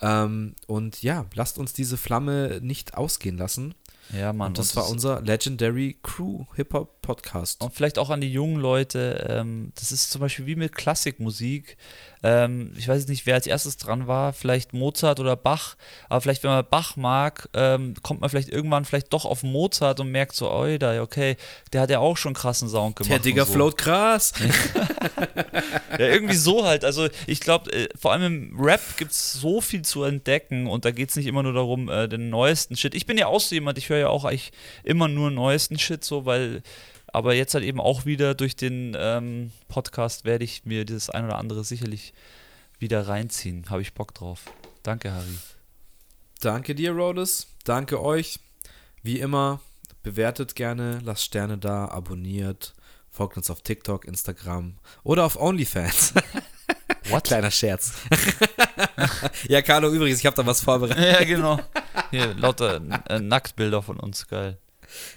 Ähm, und ja, lasst uns diese Flamme nicht ausgehen lassen. Ja, Mann. Und das und war unser Legendary Crew Hip-Hop Podcast. Und vielleicht auch an die jungen Leute. Ähm, das ist zum Beispiel wie mit Klassikmusik. Ähm, ich weiß nicht, wer als erstes dran war, vielleicht Mozart oder Bach, aber vielleicht, wenn man Bach mag, ähm, kommt man vielleicht irgendwann vielleicht doch auf Mozart und merkt so, oida, okay, der hat ja auch schon krassen Sound gemacht. Der Digger so. float krass. <laughs> ja, irgendwie so halt. Also ich glaube, äh, vor allem im Rap gibt es so viel zu entdecken und da geht es nicht immer nur darum, äh, den neuesten Shit. Ich bin ja auch so jemand, ich höre ja auch eigentlich immer nur neuesten Shit so, weil aber jetzt halt eben auch wieder durch den ähm, Podcast werde ich mir dieses ein oder andere sicherlich wieder reinziehen. Habe ich Bock drauf. Danke, Harry. Danke dir, Rhodes. Danke euch. Wie immer, bewertet gerne, lasst Sterne da, abonniert, folgt uns auf TikTok, Instagram oder auf OnlyFans. <laughs> What? Kleiner Scherz. <laughs> ja, Carlo, übrigens, ich habe da was vorbereitet. ja, genau. Hier, lauter äh, Nacktbilder von uns, geil.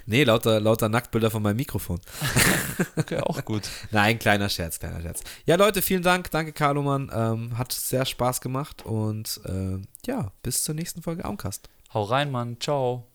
Nee, lauter, lauter Nacktbilder von meinem Mikrofon. <laughs> okay, auch gut. Nein, kleiner Scherz, kleiner Scherz. Ja, Leute, vielen Dank. Danke, Carlo, Mann. Ähm, hat sehr Spaß gemacht und äh, ja, bis zur nächsten Folge Auncast. Hau rein, Mann. Ciao.